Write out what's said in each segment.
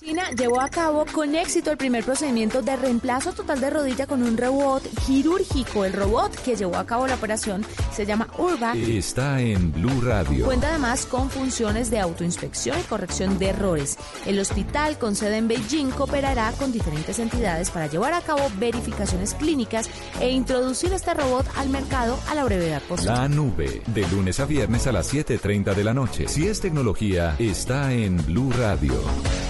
China llevó a cabo con éxito el primer procedimiento de reemplazo total de rodilla con un robot quirúrgico. El robot que llevó a cabo la operación se llama Urba. Está en Blue Radio. Cuenta además con funciones de autoinspección y corrección de errores. El hospital con sede en Beijing cooperará con diferentes entidades para llevar a cabo verificaciones clínicas e introducir este robot al mercado a la brevedad posible. La nube, de lunes a viernes a las 7.30 de la noche. Si es tecnología, está en Blue Radio.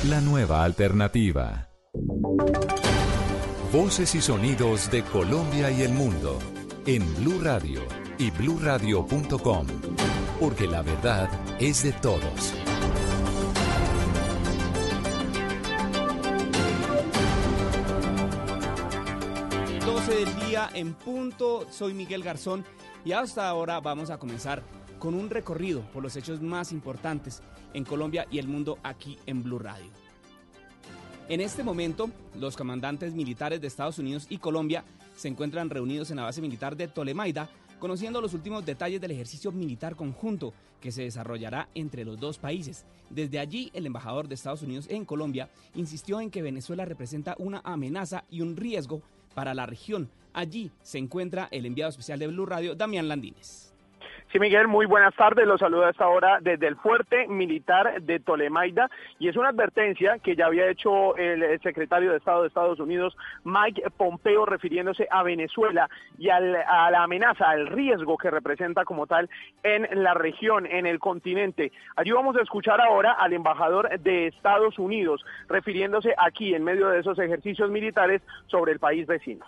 La nueva alternativa. Voces y sonidos de Colombia y el mundo en Blue Radio y bluradio.com, porque la verdad es de todos. del día en punto. Soy Miguel Garzón y hasta ahora vamos a comenzar con un recorrido por los hechos más importantes en Colombia y el mundo aquí en Blue Radio. En este momento, los comandantes militares de Estados Unidos y Colombia se encuentran reunidos en la base militar de Tolemaida, conociendo los últimos detalles del ejercicio militar conjunto que se desarrollará entre los dos países. Desde allí, el embajador de Estados Unidos en Colombia insistió en que Venezuela representa una amenaza y un riesgo para la región. Allí se encuentra el enviado especial de Blue Radio, Damián Landines. Sí, Miguel, muy buenas tardes. Los saludo a esta hora desde el fuerte militar de Tolemaida y es una advertencia que ya había hecho el secretario de Estado de Estados Unidos, Mike Pompeo, refiriéndose a Venezuela y a la amenaza, al riesgo que representa como tal en la región, en el continente. Allí vamos a escuchar ahora al embajador de Estados Unidos, refiriéndose aquí en medio de esos ejercicios militares sobre el país vecino.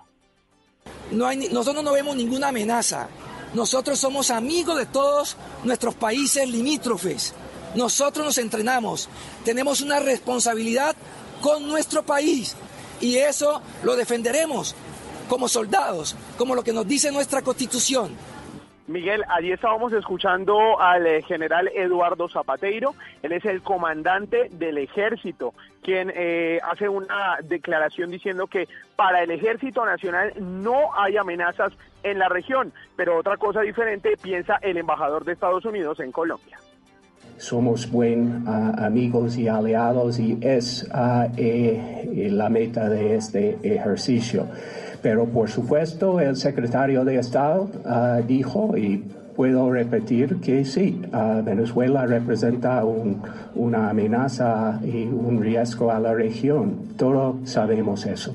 Nosotros no vemos ninguna amenaza nosotros somos amigos de todos nuestros países limítrofes. Nosotros nos entrenamos. Tenemos una responsabilidad con nuestro país y eso lo defenderemos como soldados, como lo que nos dice nuestra constitución. Miguel, allí estábamos escuchando al eh, general Eduardo Zapateiro, él es el comandante del ejército, quien eh, hace una declaración diciendo que para el ejército nacional no hay amenazas en la región, pero otra cosa diferente piensa el embajador de Estados Unidos en Colombia. Somos buen ah, amigos y aliados y es ah, eh, la meta de este ejercicio. Pero por supuesto el secretario de Estado uh, dijo y puedo repetir que sí, uh, Venezuela representa un, una amenaza y un riesgo a la región. Todos sabemos eso.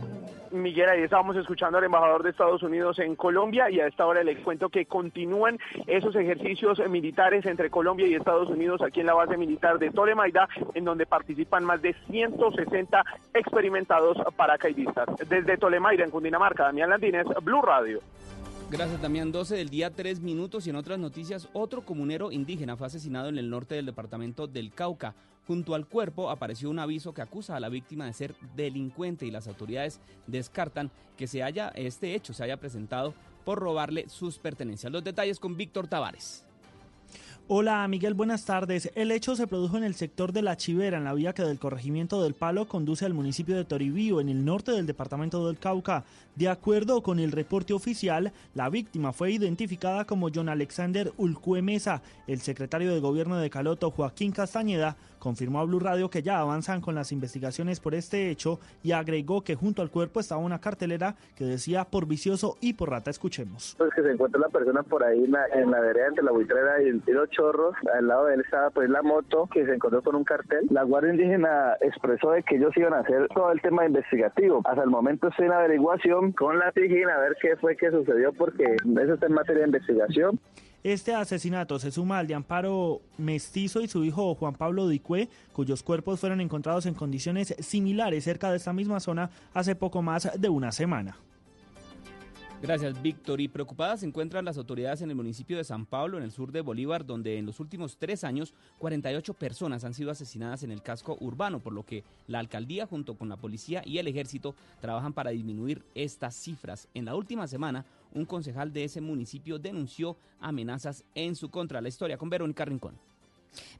Miguel, ahí estábamos escuchando al embajador de Estados Unidos en Colombia y a esta hora les cuento que continúan esos ejercicios militares entre Colombia y Estados Unidos aquí en la base militar de Tolemaida, en donde participan más de 160 experimentados paracaidistas. Desde Tolemaida, en Cundinamarca, Damián Landines, Blue Radio. Gracias también 12 del día 3 minutos y en otras noticias otro comunero indígena fue asesinado en el norte del departamento del Cauca. Junto al cuerpo apareció un aviso que acusa a la víctima de ser delincuente y las autoridades descartan que se haya este hecho se haya presentado por robarle sus pertenencias. Los detalles con Víctor Tavares. Hola Miguel, buenas tardes. El hecho se produjo en el sector de La Chivera, en la vía que del corregimiento del Palo conduce al municipio de Toribío, en el norte del departamento del Cauca. De acuerdo con el reporte oficial, la víctima fue identificada como John Alexander Ulcue Mesa. El secretario de gobierno de Caloto, Joaquín Castañeda, confirmó a Blue Radio que ya avanzan con las investigaciones por este hecho y agregó que junto al cuerpo estaba una cartelera que decía por vicioso y por rata. Escuchemos. Pues que se encuentra la persona por ahí en la, la vereda entre la buitrera y, los chorros. Al lado de él estaba pues la moto que se encontró con un cartel. La Guardia Indígena expresó de que ellos iban a hacer todo el tema investigativo. Hasta el momento estoy en averiguación con la TIGIN a ver qué fue que sucedió porque eso está en materia de investigación. Este asesinato se suma al de Amparo Mestizo y su hijo Juan Pablo Dicue, cuyos cuerpos fueron encontrados en condiciones similares cerca de esta misma zona hace poco más de una semana. Gracias, Víctor. Y preocupadas se encuentran las autoridades en el municipio de San Pablo, en el sur de Bolívar, donde en los últimos tres años 48 personas han sido asesinadas en el casco urbano, por lo que la alcaldía junto con la policía y el ejército trabajan para disminuir estas cifras. En la última semana, un concejal de ese municipio denunció amenazas en su contra. La historia con Verónica Rincón.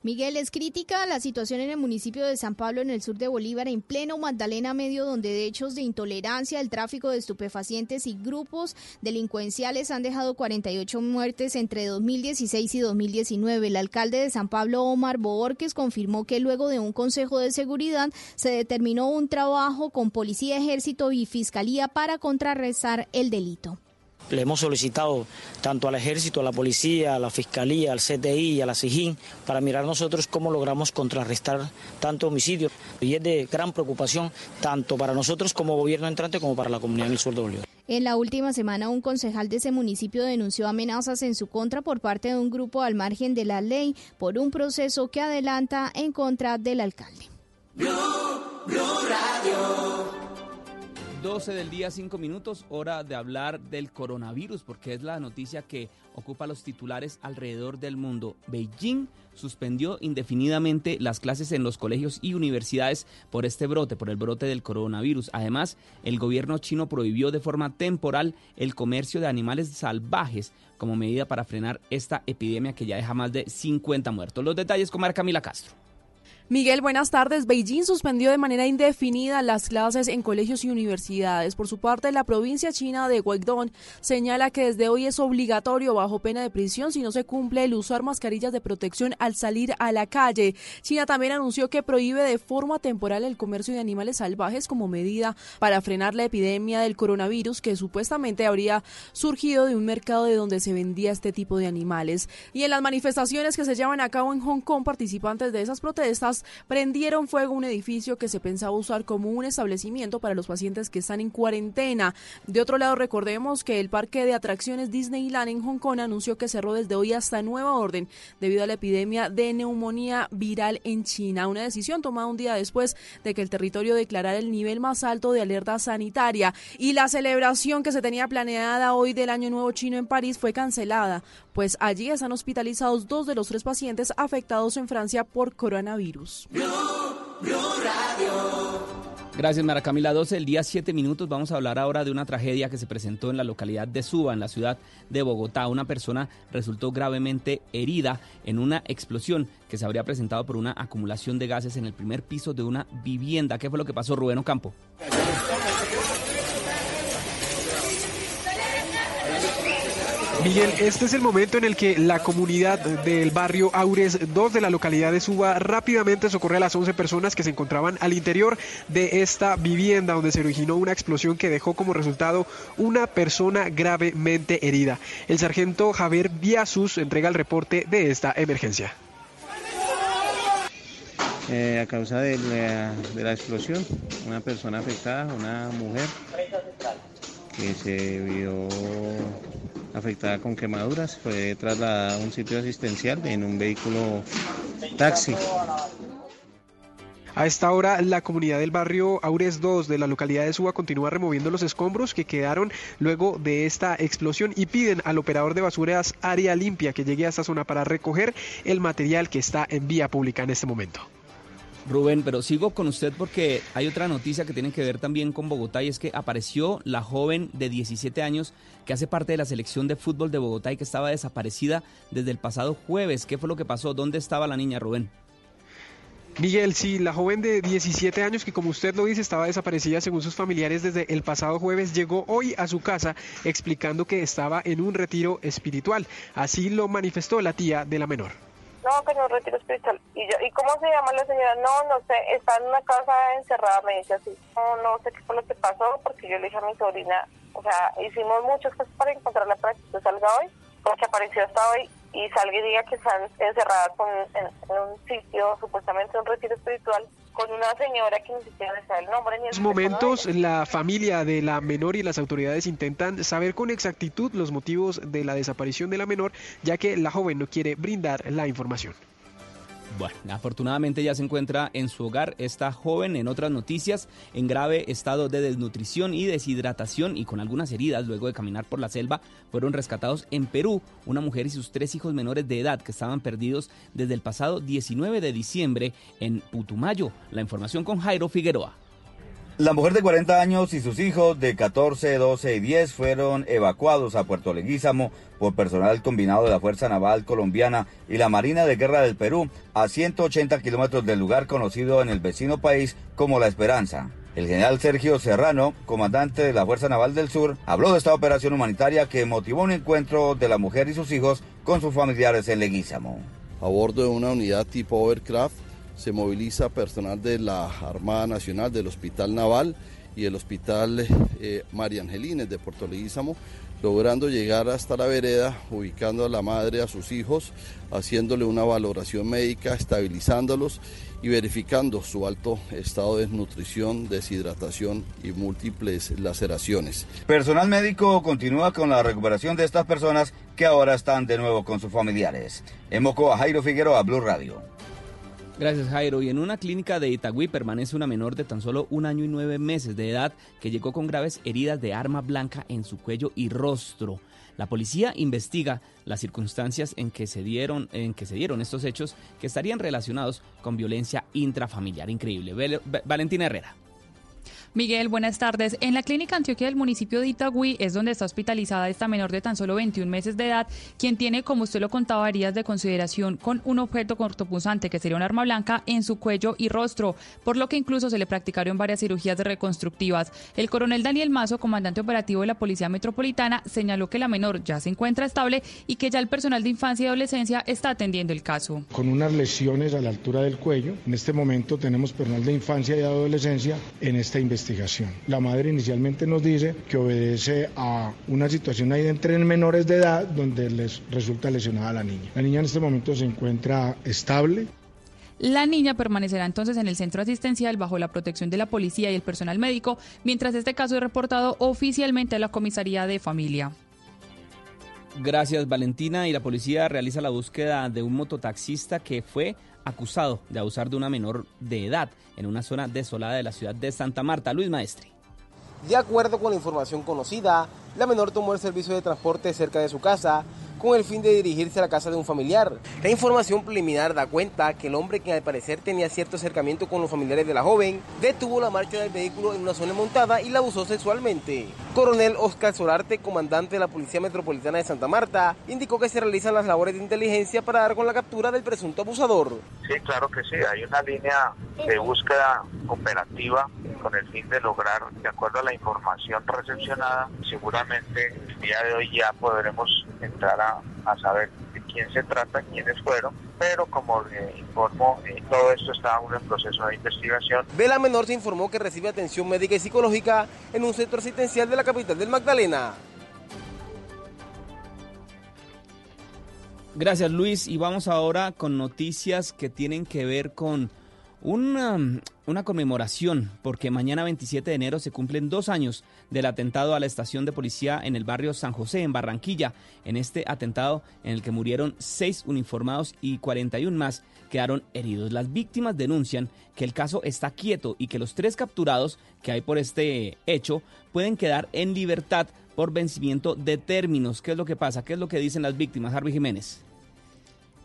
Miguel, es crítica la situación en el municipio de San Pablo, en el sur de Bolívar, en pleno Magdalena Medio, donde de hechos de intolerancia, el tráfico de estupefacientes y grupos delincuenciales han dejado 48 muertes entre 2016 y 2019. El alcalde de San Pablo, Omar Borges, confirmó que luego de un consejo de seguridad se determinó un trabajo con policía, ejército y fiscalía para contrarrestar el delito. Le hemos solicitado tanto al ejército, a la policía, a la fiscalía, al CTI y a la SIGIN para mirar nosotros cómo logramos contrarrestar tanto homicidio. Y es de gran preocupación tanto para nosotros como gobierno entrante como para la comunidad del sur de Bolívar. En la última semana, un concejal de ese municipio denunció amenazas en su contra por parte de un grupo al margen de la ley por un proceso que adelanta en contra del alcalde. 12 del día, 5 minutos, hora de hablar del coronavirus, porque es la noticia que ocupa los titulares alrededor del mundo. Beijing suspendió indefinidamente las clases en los colegios y universidades por este brote, por el brote del coronavirus. Además, el gobierno chino prohibió de forma temporal el comercio de animales salvajes como medida para frenar esta epidemia que ya deja más de 50 muertos. Los detalles con Mara Camila Castro. Miguel, buenas tardes. Beijing suspendió de manera indefinida las clases en colegios y universidades. Por su parte, la provincia china de Guangdong señala que desde hoy es obligatorio bajo pena de prisión si no se cumple el usar mascarillas de protección al salir a la calle. China también anunció que prohíbe de forma temporal el comercio de animales salvajes como medida para frenar la epidemia del coronavirus que supuestamente habría surgido de un mercado de donde se vendía este tipo de animales. Y en las manifestaciones que se llevan a cabo en Hong Kong, participantes de esas protestas prendieron fuego un edificio que se pensaba usar como un establecimiento para los pacientes que están en cuarentena. De otro lado, recordemos que el parque de atracciones Disneyland en Hong Kong anunció que cerró desde hoy hasta nueva orden debido a la epidemia de neumonía viral en China, una decisión tomada un día después de que el territorio declarara el nivel más alto de alerta sanitaria y la celebración que se tenía planeada hoy del Año Nuevo Chino en París fue cancelada, pues allí están hospitalizados dos de los tres pacientes afectados en Francia por coronavirus. Gracias, Mara Camila. 12 el día 7 minutos. Vamos a hablar ahora de una tragedia que se presentó en la localidad de Suba, en la ciudad de Bogotá. Una persona resultó gravemente herida en una explosión que se habría presentado por una acumulación de gases en el primer piso de una vivienda. ¿Qué fue lo que pasó, Rubén Ocampo? Miguel, este es el momento en el que la comunidad del barrio Aures 2 de la localidad de Suba rápidamente socorre a las 11 personas que se encontraban al interior de esta vivienda donde se originó una explosión que dejó como resultado una persona gravemente herida. El sargento Javier Biasus entrega el reporte de esta emergencia. Eh, a causa de la, de la explosión, una persona afectada, una mujer que se vio afectada con quemaduras, fue trasladada a un sitio asistencial en un vehículo taxi. A esta hora, la comunidad del barrio Aures 2 de la localidad de Suba continúa removiendo los escombros que quedaron luego de esta explosión y piden al operador de basuras Área Limpia que llegue a esta zona para recoger el material que está en vía pública en este momento. Rubén, pero sigo con usted porque hay otra noticia que tiene que ver también con Bogotá y es que apareció la joven de 17 años que hace parte de la selección de fútbol de Bogotá y que estaba desaparecida desde el pasado jueves. ¿Qué fue lo que pasó? ¿Dónde estaba la niña, Rubén? Miguel, sí, la joven de 17 años que como usted lo dice estaba desaparecida según sus familiares desde el pasado jueves llegó hoy a su casa explicando que estaba en un retiro espiritual. Así lo manifestó la tía de la menor no, que no retiro espiritual. Y yo, ¿y cómo se llama la señora? No, no sé, está en una casa encerrada, me dice así. No, no sé qué fue lo que pasó, porque yo le dije a mi sobrina, o sea, hicimos muchas cosas para encontrarla para que usted salga hoy, porque apareció hasta hoy y salga y diga que están encerradas en, en un sitio, supuestamente un retiro espiritual, con una señora que ni siquiera sabe el nombre ni el En estos momentos, la familia de la menor y las autoridades intentan saber con exactitud los motivos de la desaparición de la menor, ya que la joven no quiere brindar la información. Bueno, afortunadamente ya se encuentra en su hogar esta joven en otras noticias en grave estado de desnutrición y deshidratación y con algunas heridas luego de caminar por la selva fueron rescatados en Perú una mujer y sus tres hijos menores de edad que estaban perdidos desde el pasado 19 de diciembre en Putumayo. La información con Jairo Figueroa. La mujer de 40 años y sus hijos de 14, 12 y 10 fueron evacuados a Puerto Leguízamo por personal combinado de la Fuerza Naval Colombiana y la Marina de Guerra del Perú a 180 kilómetros del lugar conocido en el vecino país como La Esperanza. El general Sergio Serrano, comandante de la Fuerza Naval del Sur, habló de esta operación humanitaria que motivó un encuentro de la mujer y sus hijos con sus familiares en Leguízamo. A bordo de una unidad tipo Overcraft, se moviliza personal de la Armada Nacional, del Hospital Naval y el Hospital eh, María Angelines de Puerto Leguízamo, logrando llegar hasta la vereda, ubicando a la madre, a sus hijos, haciéndole una valoración médica, estabilizándolos y verificando su alto estado de desnutrición, deshidratación y múltiples laceraciones. Personal médico continúa con la recuperación de estas personas que ahora están de nuevo con sus familiares. En Mocoa, Jairo Figueroa, Blue Radio. Gracias Jairo. Y en una clínica de Itagüí permanece una menor de tan solo un año y nueve meses de edad que llegó con graves heridas de arma blanca en su cuello y rostro. La policía investiga las circunstancias en que se dieron, en que se dieron estos hechos que estarían relacionados con violencia intrafamiliar. Increíble. Valentina Herrera. Miguel, buenas tardes. En la clínica Antioquia del municipio de Itagüí es donde está hospitalizada esta menor de tan solo 21 meses de edad, quien tiene, como usted lo contaba, heridas de consideración con un objeto cortopunzante, que sería un arma blanca, en su cuello y rostro, por lo que incluso se le practicaron varias cirugías reconstructivas. El coronel Daniel Mazo, comandante operativo de la Policía Metropolitana, señaló que la menor ya se encuentra estable y que ya el personal de infancia y adolescencia está atendiendo el caso. Con unas lesiones a la altura del cuello, en este momento tenemos personal de infancia y adolescencia en esta investigación la madre inicialmente nos dice que obedece a una situación ahí entre menores de edad donde les resulta lesionada la niña. La niña en este momento se encuentra estable. La niña permanecerá entonces en el centro asistencial bajo la protección de la policía y el personal médico, mientras este caso es reportado oficialmente a la comisaría de familia. Gracias Valentina y la policía realiza la búsqueda de un mototaxista que fue acusado de abusar de una menor de edad en una zona desolada de la ciudad de Santa Marta. Luis Maestre. De acuerdo con la información conocida, la menor tomó el servicio de transporte cerca de su casa con el fin de dirigirse a la casa de un familiar. La información preliminar da cuenta que el hombre, que al parecer tenía cierto acercamiento con los familiares de la joven, detuvo la marcha del vehículo en una zona montada y la abusó sexualmente. Coronel Oscar Solarte, comandante de la Policía Metropolitana de Santa Marta, indicó que se realizan las labores de inteligencia para dar con la captura del presunto abusador. Sí, claro que sí, hay una línea de búsqueda operativa con el fin de lograr, de acuerdo a la información recepcionada, seguramente el día de hoy ya podremos entrar a, saber de quién se trata, quiénes fueron, pero como le informó, eh, todo esto está aún en proceso de investigación. Vela Menor se informó que recibe atención médica y psicológica en un centro asistencial de la capital del Magdalena. Gracias Luis y vamos ahora con noticias que tienen que ver con una, una, conmemoración, porque mañana 27 de enero se cumplen dos años del atentado a la estación de policía en el barrio San José, en Barranquilla. En este atentado en el que murieron seis uniformados y 41 más quedaron heridos. Las víctimas denuncian que el caso está quieto y que los tres capturados que hay por este hecho pueden quedar en libertad por vencimiento de términos. ¿Qué es lo que pasa? ¿Qué es lo que dicen las víctimas? Harvey Jiménez.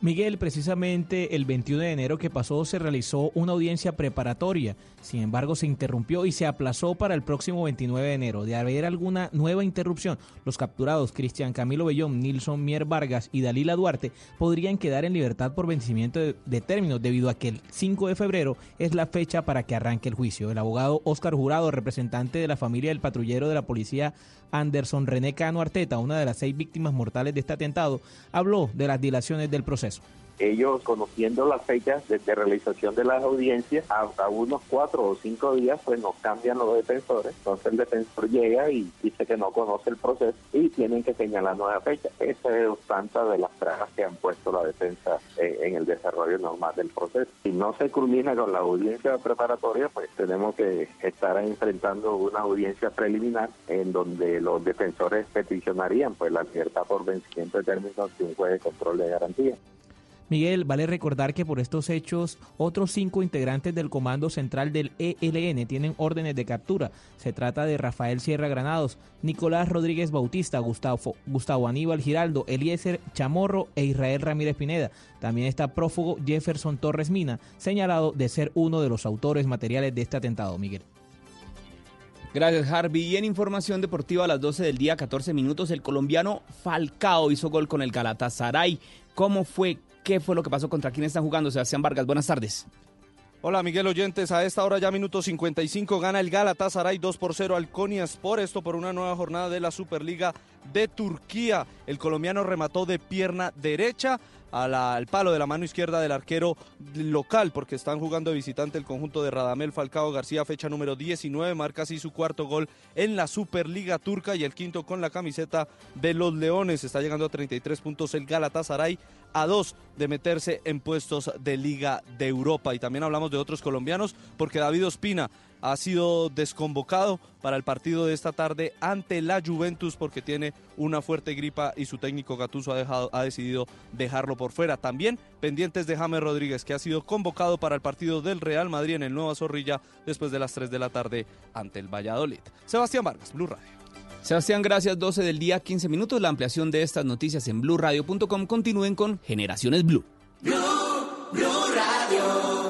Miguel, precisamente el 21 de enero que pasó se realizó una audiencia preparatoria, sin embargo se interrumpió y se aplazó para el próximo 29 de enero. De haber alguna nueva interrupción, los capturados Cristian Camilo Bellón, Nilson Mier Vargas y Dalila Duarte podrían quedar en libertad por vencimiento de, de términos debido a que el 5 de febrero es la fecha para que arranque el juicio. El abogado Oscar Jurado, representante de la familia del patrullero de la policía Anderson René Cano Arteta, una de las seis víctimas mortales de este atentado, habló de las dilaciones del proceso ellos conociendo las fechas de, realización de las audiencias, a, unos cuatro o cinco días, pues nos cambian los defensores. Entonces el defensor llega y dice que no conoce el proceso y tienen que señalar nueva fecha. Esa es tanta de las trabas que han puesto la defensa eh, en el desarrollo normal del proceso. Si no se culmina con la audiencia preparatoria, pues tenemos que estar enfrentando una audiencia preliminar en donde los defensores peticionarían pues la libertad por vencimiento de términos de un juez de control de garantía. Miguel, vale recordar que por estos hechos otros cinco integrantes del Comando Central del ELN tienen órdenes de captura. Se trata de Rafael Sierra Granados, Nicolás Rodríguez Bautista, Gustavo, Gustavo Aníbal Giraldo, Eliezer Chamorro e Israel Ramírez Pineda. También está prófugo Jefferson Torres Mina, señalado de ser uno de los autores materiales de este atentado, Miguel. Gracias, Harvey. Y en información deportiva a las 12 del día, 14 minutos, el colombiano Falcao hizo gol con el Galatasaray. ¿Cómo fue? ¿Qué fue lo que pasó? ¿Contra quién están jugando? Sebastián Vargas, buenas tardes. Hola Miguel Oyentes, a esta hora ya minuto 55 gana el Galatasaray 2 por 0 al Konyaspor, esto por una nueva jornada de la Superliga de Turquía. El colombiano remató de pierna derecha al palo de la mano izquierda del arquero local, porque están jugando de visitante el conjunto de Radamel Falcao García, fecha número 19, marca así su cuarto gol en la Superliga Turca y el quinto con la camiseta de los Leones. Está llegando a 33 puntos el Galatasaray a dos de meterse en puestos de Liga de Europa. Y también hablamos de otros colombianos porque David Ospina ha sido desconvocado para el partido de esta tarde ante la Juventus porque tiene una fuerte gripa y su técnico Gatuso ha, dejado, ha decidido dejarlo por fuera. También pendientes de James Rodríguez que ha sido convocado para el partido del Real Madrid en el Nueva Zorrilla después de las 3 de la tarde ante el Valladolid. Sebastián Vargas, Blue Radio. Sebastián, gracias. 12 del día, 15 minutos. La ampliación de estas noticias en blueradio.com. Continúen con Generaciones Blue. Blue, Radio.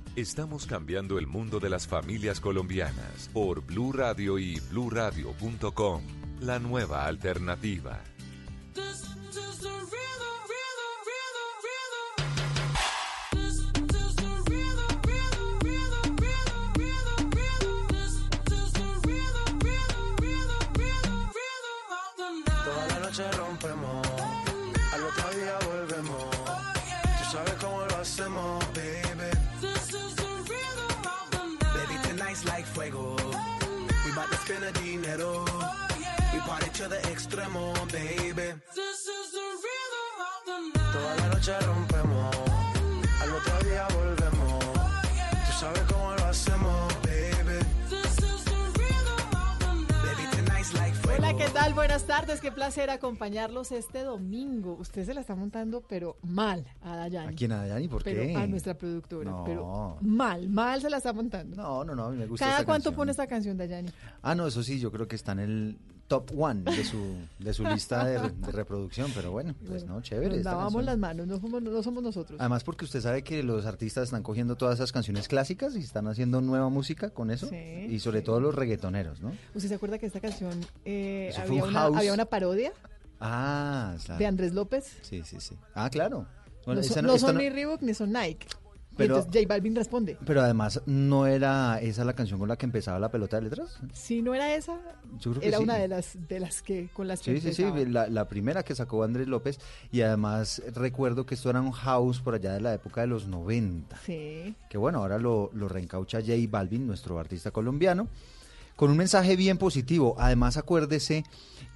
Estamos cambiando el mundo de las familias colombianas por Blue Radio y bluradio.com. La nueva alternativa. Noche rompemos, al otro día volvemos. Tú sabes cómo lo hacemos, baby. Baby, tonight's like fuego. Hola, ¿qué tal? Buenas tardes, qué placer acompañarlos este domingo. Usted se la está montando, pero mal a Dayani. ¿A quién a Dayani? ¿Por pero qué? A nuestra productora, No. pero mal, mal se la está montando. No, no, no, a mí me gusta ¿Cada esta cuánto canción. pone esta canción, Dayani? Ah, no, eso sí, yo creo que está en el top one de su, de su lista de, de reproducción, pero bueno, pues no, chévere. Nos lavamos las manos, no somos, no somos nosotros. Además porque usted sabe que los artistas están cogiendo todas esas canciones clásicas y están haciendo nueva música con eso. Sí, y sobre todo los reggaetoneros, ¿no? ¿Usted se acuerda que esta canción eh, había, un una, había una parodia Ah, claro. de Andrés López? Sí, sí, sí. Ah, claro. Bueno, no son, no- no esta son no- ni Reebok ni son Nike. Pero- y entonces J Balvin responde. Pero además, ¿no era esa la canción con la que empezaba la pelota de letras? Si no era esa, Yo creo que era sí. una de las de las que con las que Sí, sí, sí, la primera que sacó Andrés López y además recuerdo que esto era un house por allá de la época de los 90. Sí. Que bueno, ahora lo, lo reencaucha J Balvin, nuestro artista colombiano, con un mensaje bien positivo. Además, acuérdese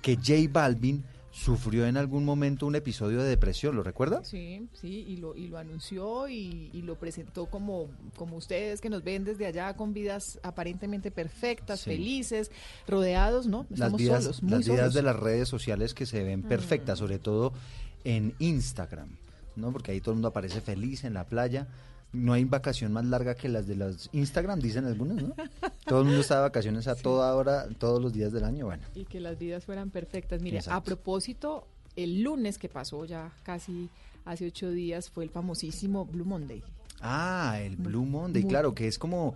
que J Balvin sufrió en algún momento un episodio de depresión, ¿lo recuerda? Sí, sí, y lo, y lo anunció y, y lo presentó como, como ustedes que nos ven desde allá con vidas aparentemente perfectas, Sí. felices, rodeados, ¿no? las Estamos vidas, solos, muy las vidas solos. de las redes sociales que se ven Mm. perfectas, sobre todo en Instagram, ¿no? Porque ahí todo el mundo aparece feliz en la playa. No hay vacación más larga que las de las Instagram, dicen algunos, ¿no? Todo el mundo está de vacaciones a toda hora, todos los días del año, bueno. Y que las vidas fueran perfectas. Mire, a propósito, el lunes que pasó ya casi hace ocho días fue el famosísimo Blue Monday. Ah, el Blue Monday, muy- claro, que es como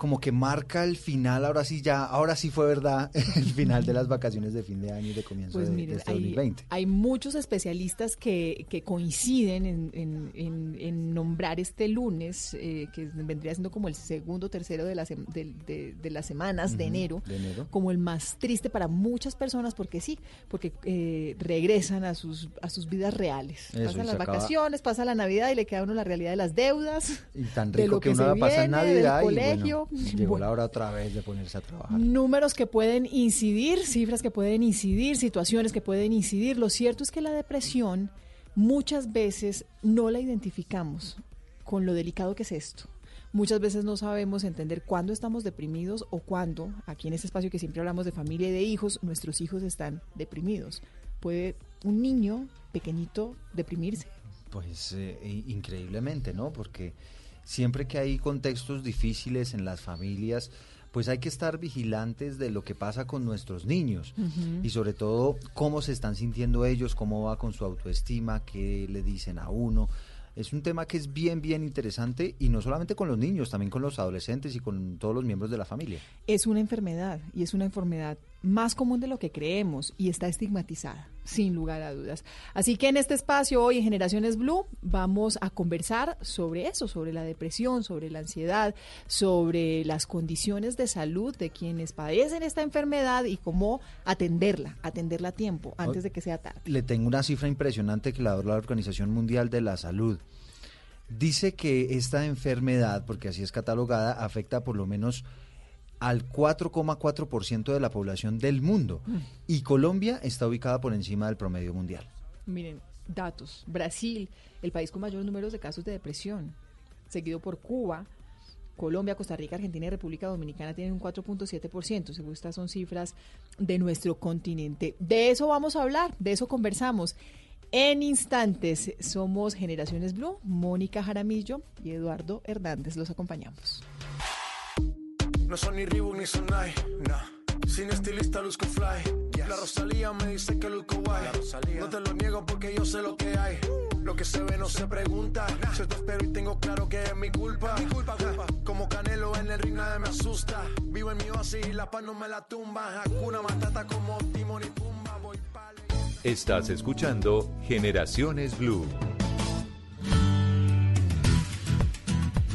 como que marca el final, ahora sí ya, ahora sí fue verdad, el final de las vacaciones de fin de año y de comienzo Pues de, de este hay, 2020. hay muchos especialistas que, que coinciden en, en- en- en nombrar este lunes, eh, que vendría siendo como el segundo o tercero de, las sem- del- de, de las semanas de enero, de enero. como el más triste para muchas personas, porque sí, porque eh, regresan a sus, a sus vidas reales. Eso, y Pasan se las acaba- vacaciones, pasa la Navidad y le queda a uno la realidad de las deudas. Y tan de rico lo que, que uno se la pasa en del Navidad y colegio. bueno, llegó Bueno. la hora otra vez de ponerse a trabajar. Números que pueden incidir, cifras que pueden incidir, situaciones que pueden incidir. Lo cierto es que la depresión muchas veces no la identificamos con lo delicado que es esto. Muchas veces no sabemos entender cuándo estamos deprimidos o cuándo, aquí en este espacio que siempre hablamos de familia y de hijos, nuestros hijos están deprimidos. Puede un niño pequeñito deprimirse. Pues eh, increíblemente, ¿no? Porque siempre que hay contextos difíciles en las familias, pues hay que estar vigilantes de lo que pasa con nuestros niños y sobre todo cómo se están sintiendo ellos, cómo va con su autoestima, qué le dicen a uno. Es un tema que es bien, bien interesante y no solamente con los niños, también con los adolescentes y con todos los miembros de la familia. es una enfermedad y es una enfermedad más común de lo que creemos y está estigmatizada, sin lugar a dudas. Así que en este espacio hoy en Generaciones Blue vamos a conversar sobre eso, sobre la depresión, sobre la ansiedad, sobre las condiciones de salud de quienes padecen esta enfermedad y cómo atenderla, atenderla a tiempo, antes de que sea tarde. Le tengo una cifra impresionante que la da la Organización Mundial de la Salud. Dice que esta enfermedad, porque así es catalogada, afecta por lo menos al 4,4% de la población del mundo. Mm. Y Colombia está ubicada por encima del promedio mundial. Miren, datos. Brasil, el país con mayor número de casos de depresión, seguido por Cuba, Colombia, Costa Rica, Argentina y República Dominicana tienen un 4.7%. Según estas son cifras de nuestro continente. De eso vamos a hablar, de eso conversamos. En instantes somos Generaciones Blue, Mónica Jaramillo y Eduardo Hernández. Los acompañamos. No son ni Reebok ni Sonai, nah. Sin estilista luzco fly. La Rosalía me dice que luzco guay. No te lo niego porque yo sé lo que hay. Lo que se ve no se pregunta. Yo te espero y tengo claro que es mi culpa. Mi culpa, culpa. Como Canelo en el ring nadie me asusta. Vivo en mi oasis y la paz no me la tumba. Hakuna Matata como Timon y Pumba. Voy pa' Estás escuchando Generaciones Blue.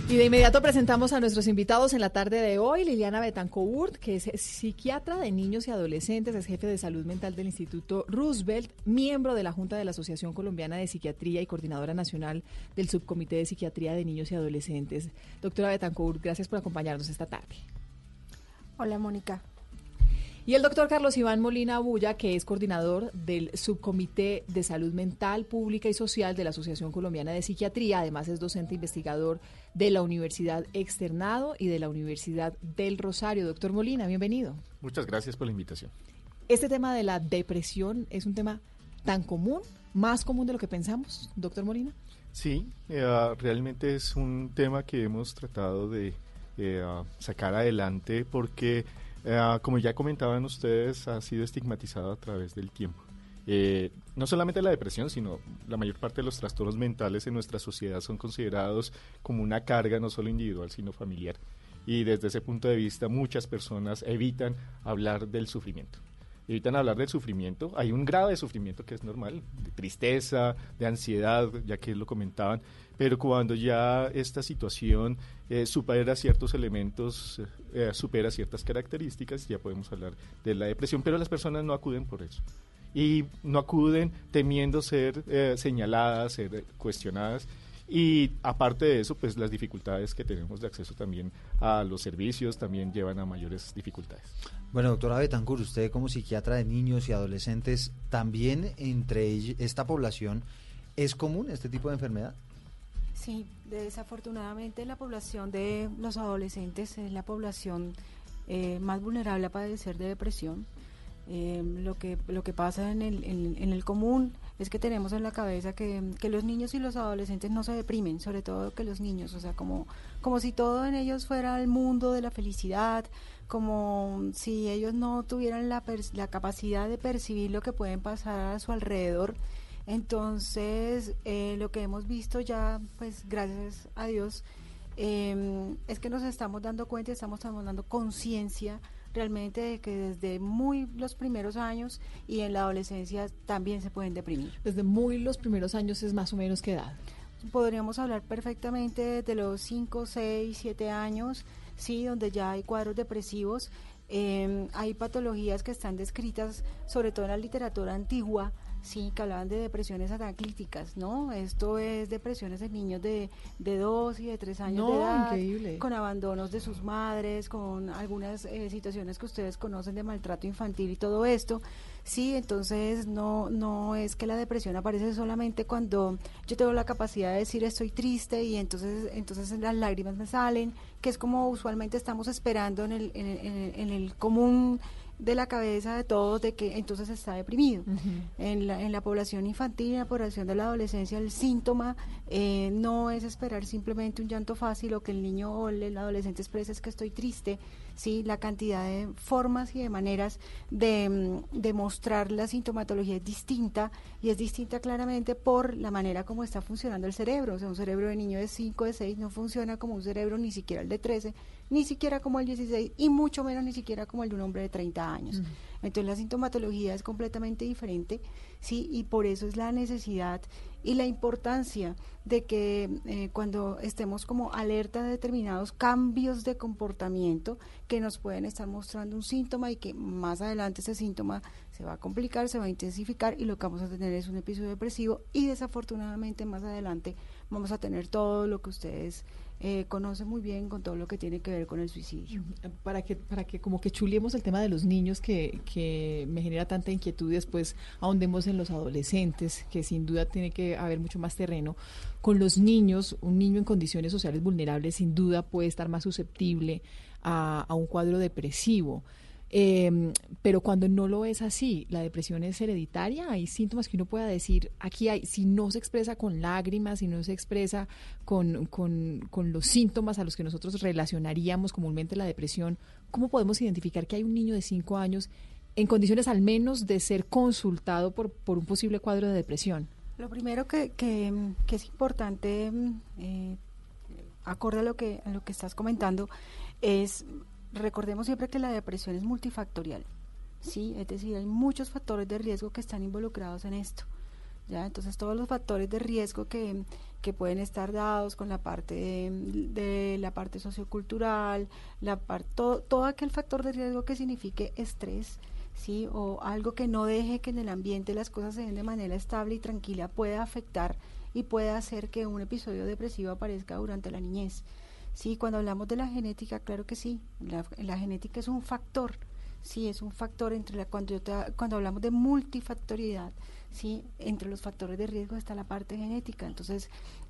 Y de inmediato presentamos a nuestros invitados en la tarde de hoy. Liliana Betancourt, que es psiquiatra de niños y adolescentes, es jefe de salud mental del Instituto Roosevelt, miembro de la Junta de la Asociación Colombiana de Psiquiatría y coordinadora nacional del Subcomité de Psiquiatría de Niños y Adolescentes. Doctora Betancourt, gracias por acompañarnos esta tarde. Hola, Mónica. Y el doctor Carlos Iván Molina Bulla, que es coordinador del Subcomité de Salud Mental Pública y Social de la Asociación Colombiana de Psiquiatría, además es docente investigador de la Universidad Externado y de la Universidad del Rosario. Doctor Molina, bienvenido. Muchas gracias por la invitación. Este tema de la depresión es un tema tan común, más común de lo que pensamos, doctor Molina. Sí, eh, realmente es un tema que hemos tratado de eh, sacar adelante porque, eh, como ya comentaban ustedes, ha sido estigmatizado a través del tiempo. Eh, no solamente la depresión, sino la mayor parte de los trastornos mentales en nuestra sociedad son considerados como una carga no solo individual, sino familiar. Y desde ese punto de vista muchas personas evitan hablar del sufrimiento. Evitan hablar del sufrimiento. Hay un grado de sufrimiento que es normal, de tristeza, de ansiedad, ya que lo comentaban, pero cuando ya esta situación eh, supera ciertos elementos, eh, supera ciertas características, ya podemos hablar de la depresión, pero las personas no acuden por eso y no acuden temiendo ser eh, señaladas, ser cuestionadas. Y aparte de eso, pues las dificultades que tenemos de acceso también a los servicios también llevan a mayores dificultades. Bueno, doctora Betancourt, usted como psiquiatra de niños y adolescentes, ¿también entre esta población es común este tipo de enfermedad? Sí, desafortunadamente la población de los adolescentes es la población eh, más vulnerable a padecer de depresión. Eh, lo que lo que pasa en el, en, en el común es que tenemos en la cabeza que, que los niños y los adolescentes no se deprimen, sobre todo que los niños, o sea, como, como si todo en ellos fuera el mundo de la felicidad, como si ellos no tuvieran la, la capacidad de percibir lo que pueden pasar a su alrededor. Entonces, eh, lo que hemos visto ya, pues gracias a Dios, em, es que nos estamos dando cuenta, estamos dando conciencia realmente de que desde muy los primeros años y en la adolescencia también se pueden deprimir. Desde muy los primeros años es más o menos qué edad. Podríamos hablar perfectamente de los 5, 6, 7 años, sí, donde ya hay cuadros depresivos. Em, hay patologías que están descritas, sobre todo en la literatura antigua, Sí, que hablaban de depresiones ataclíticas, ¿no? Esto es depresiones de niños de, de dos y de tres años de edad, con abandonos de sus madres, con algunas eh, situaciones que ustedes conocen de maltrato infantil y todo esto. Sí, entonces no, no es que la depresión aparece solamente cuando yo tengo la capacidad de decir estoy triste y entonces, entonces las lágrimas me salen, que es como usualmente estamos esperando en el, en el, en el común de la cabeza de todos de que entonces está deprimido. en, la, en la población infantil, en la población de la adolescencia, el síntoma eh, no es esperar simplemente un llanto fácil o que el niño o el adolescente exprese es que estoy triste, ¿sí? la cantidad de formas y de maneras de, mm, de mostrar la sintomatología es distinta y es distinta claramente por la manera como está funcionando el cerebro. O sea, un cerebro de niño de 5, de 6 no funciona como un cerebro ni siquiera el de 13 ni siquiera como el 16 y mucho menos ni siquiera como el de un hombre de 30 años. Entonces la sintomatología es completamente diferente, sí, y por eso es la necesidad y la importancia de que eh, cuando estemos como alerta de determinados cambios de comportamiento que nos pueden estar mostrando un síntoma y que más adelante ese síntoma se va a complicar, se va a intensificar y lo que vamos a tener es un episodio depresivo y desafortunadamente más adelante vamos a tener todo lo que ustedes eh, conoce muy bien con todo lo que tiene que ver con el suicidio. Para que, para que como que chuliemos el tema de los niños que, que me genera tanta inquietud después ahondemos en los adolescentes, que sin duda tiene que haber mucho más terreno. Con los niños, un niño en condiciones sociales vulnerables sin duda puede estar más susceptible a, a un cuadro depresivo. Eh, pero cuando no lo es así, la depresión es hereditaria, hay síntomas que uno pueda decir, aquí hay, si no se expresa con lágrimas, si no se expresa con, con, los síntomas a los que nosotros relacionaríamos comúnmente la depresión, ¿cómo podemos identificar que hay un niño de 5 años en condiciones al menos de ser consultado por, por un posible cuadro de depresión? Lo primero que, que, es importante, eh, acorde a lo que, a lo que estás comentando, es recordemos siempre que la depresión es multifactorial, ¿sí? Es decir, hay muchos factores de riesgo que están involucrados en esto. ¿Ya? Entonces todos los factores de riesgo que, que pueden estar dados con la parte de, la parte sociocultural, la todo, todo aquel factor de riesgo que signifique estrés, ¿sí? o algo que no deje que en el ambiente las cosas se den de manera estable y tranquila, pueda afectar y puede hacer que un episodio depresivo aparezca durante la niñez. Sí, cuando hablamos de la genética, claro que sí, la, genética es un factor, sí, es un factor entre la, cuando, cuando hablamos de multifactoriedad, sí, entre los factores de riesgo está la parte genética, entonces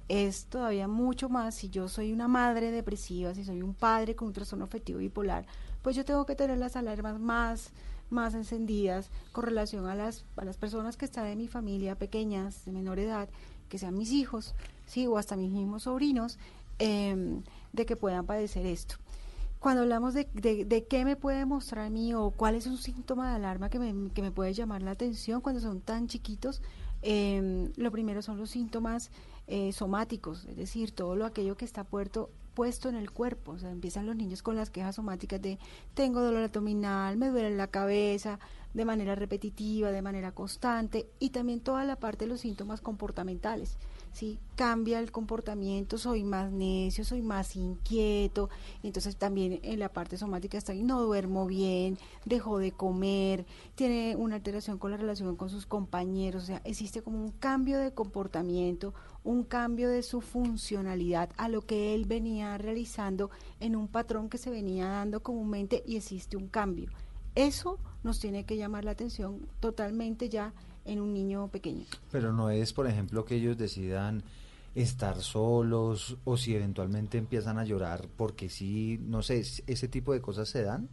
es todavía mucho más. Si yo soy una madre depresiva, si soy un padre con un trastorno afectivo bipolar, pues yo tengo que tener las alarmas más más encendidas con relación a las, a las personas que están en mi familia pequeñas, de menor edad, que sean mis hijos, sí, o hasta mis mismos sobrinos, eh, de que puedan padecer esto. Cuando hablamos de, de, qué me puede mostrar a mí o cuál es un síntoma de alarma que me, que me puede llamar la atención cuando son tan chiquitos, eh, lo primero son los síntomas eh, somáticos, es decir, todo lo aquello que está puerto, puesto en el cuerpo. O sea, empiezan los niños con las quejas somáticas de tengo dolor abdominal, me duele la cabeza, de manera repetitiva, de manera constante, y también toda la parte de los síntomas comportamentales. ¿Sí? Cambia el comportamiento, soy más necio, soy más inquieto, entonces también en la parte somática está ahí, no duermo bien, dejó de comer, tiene una alteración con la relación con sus compañeros, o sea, existe como un cambio de comportamiento, un cambio de su funcionalidad a lo que él venía realizando en un patrón que se venía dando comúnmente y existe un cambio. Eso nos tiene que llamar la atención totalmente ya en un niño pequeño. Pero no es, por ejemplo, que ellos decidan estar solos o si eventualmente empiezan a llorar porque sí, no sé, ese tipo de cosas se dan.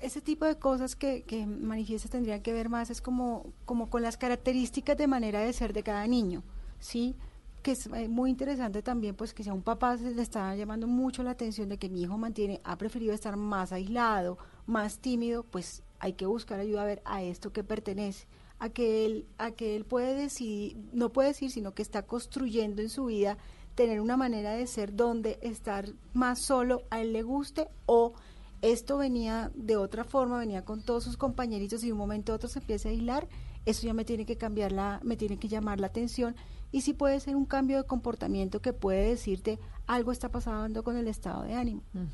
Ese tipo de cosas que, que manifiesta tendrían que ver más es como, como con las características de manera de ser de cada niño, ¿sí? que es eh, muy interesante también, pues que si a un papá se le está llamando mucho la atención de que mi hijo mantiene, ha preferido estar más aislado, más tímido, pues hay que buscar ayuda a ver a esto que pertenece a que él, a que él puede decidir, no puede decir, sino que está construyendo en su vida tener una manera de ser donde estar más solo a él le guste o esto venía de otra forma, venía con todos sus compañeritos y de un momento a otro se empieza a hilar, eso ya me tiene que cambiar la, me tiene que llamar la atención y sí puede ser un cambio de comportamiento que puede decirte algo está pasando con el estado de ánimo. Mm.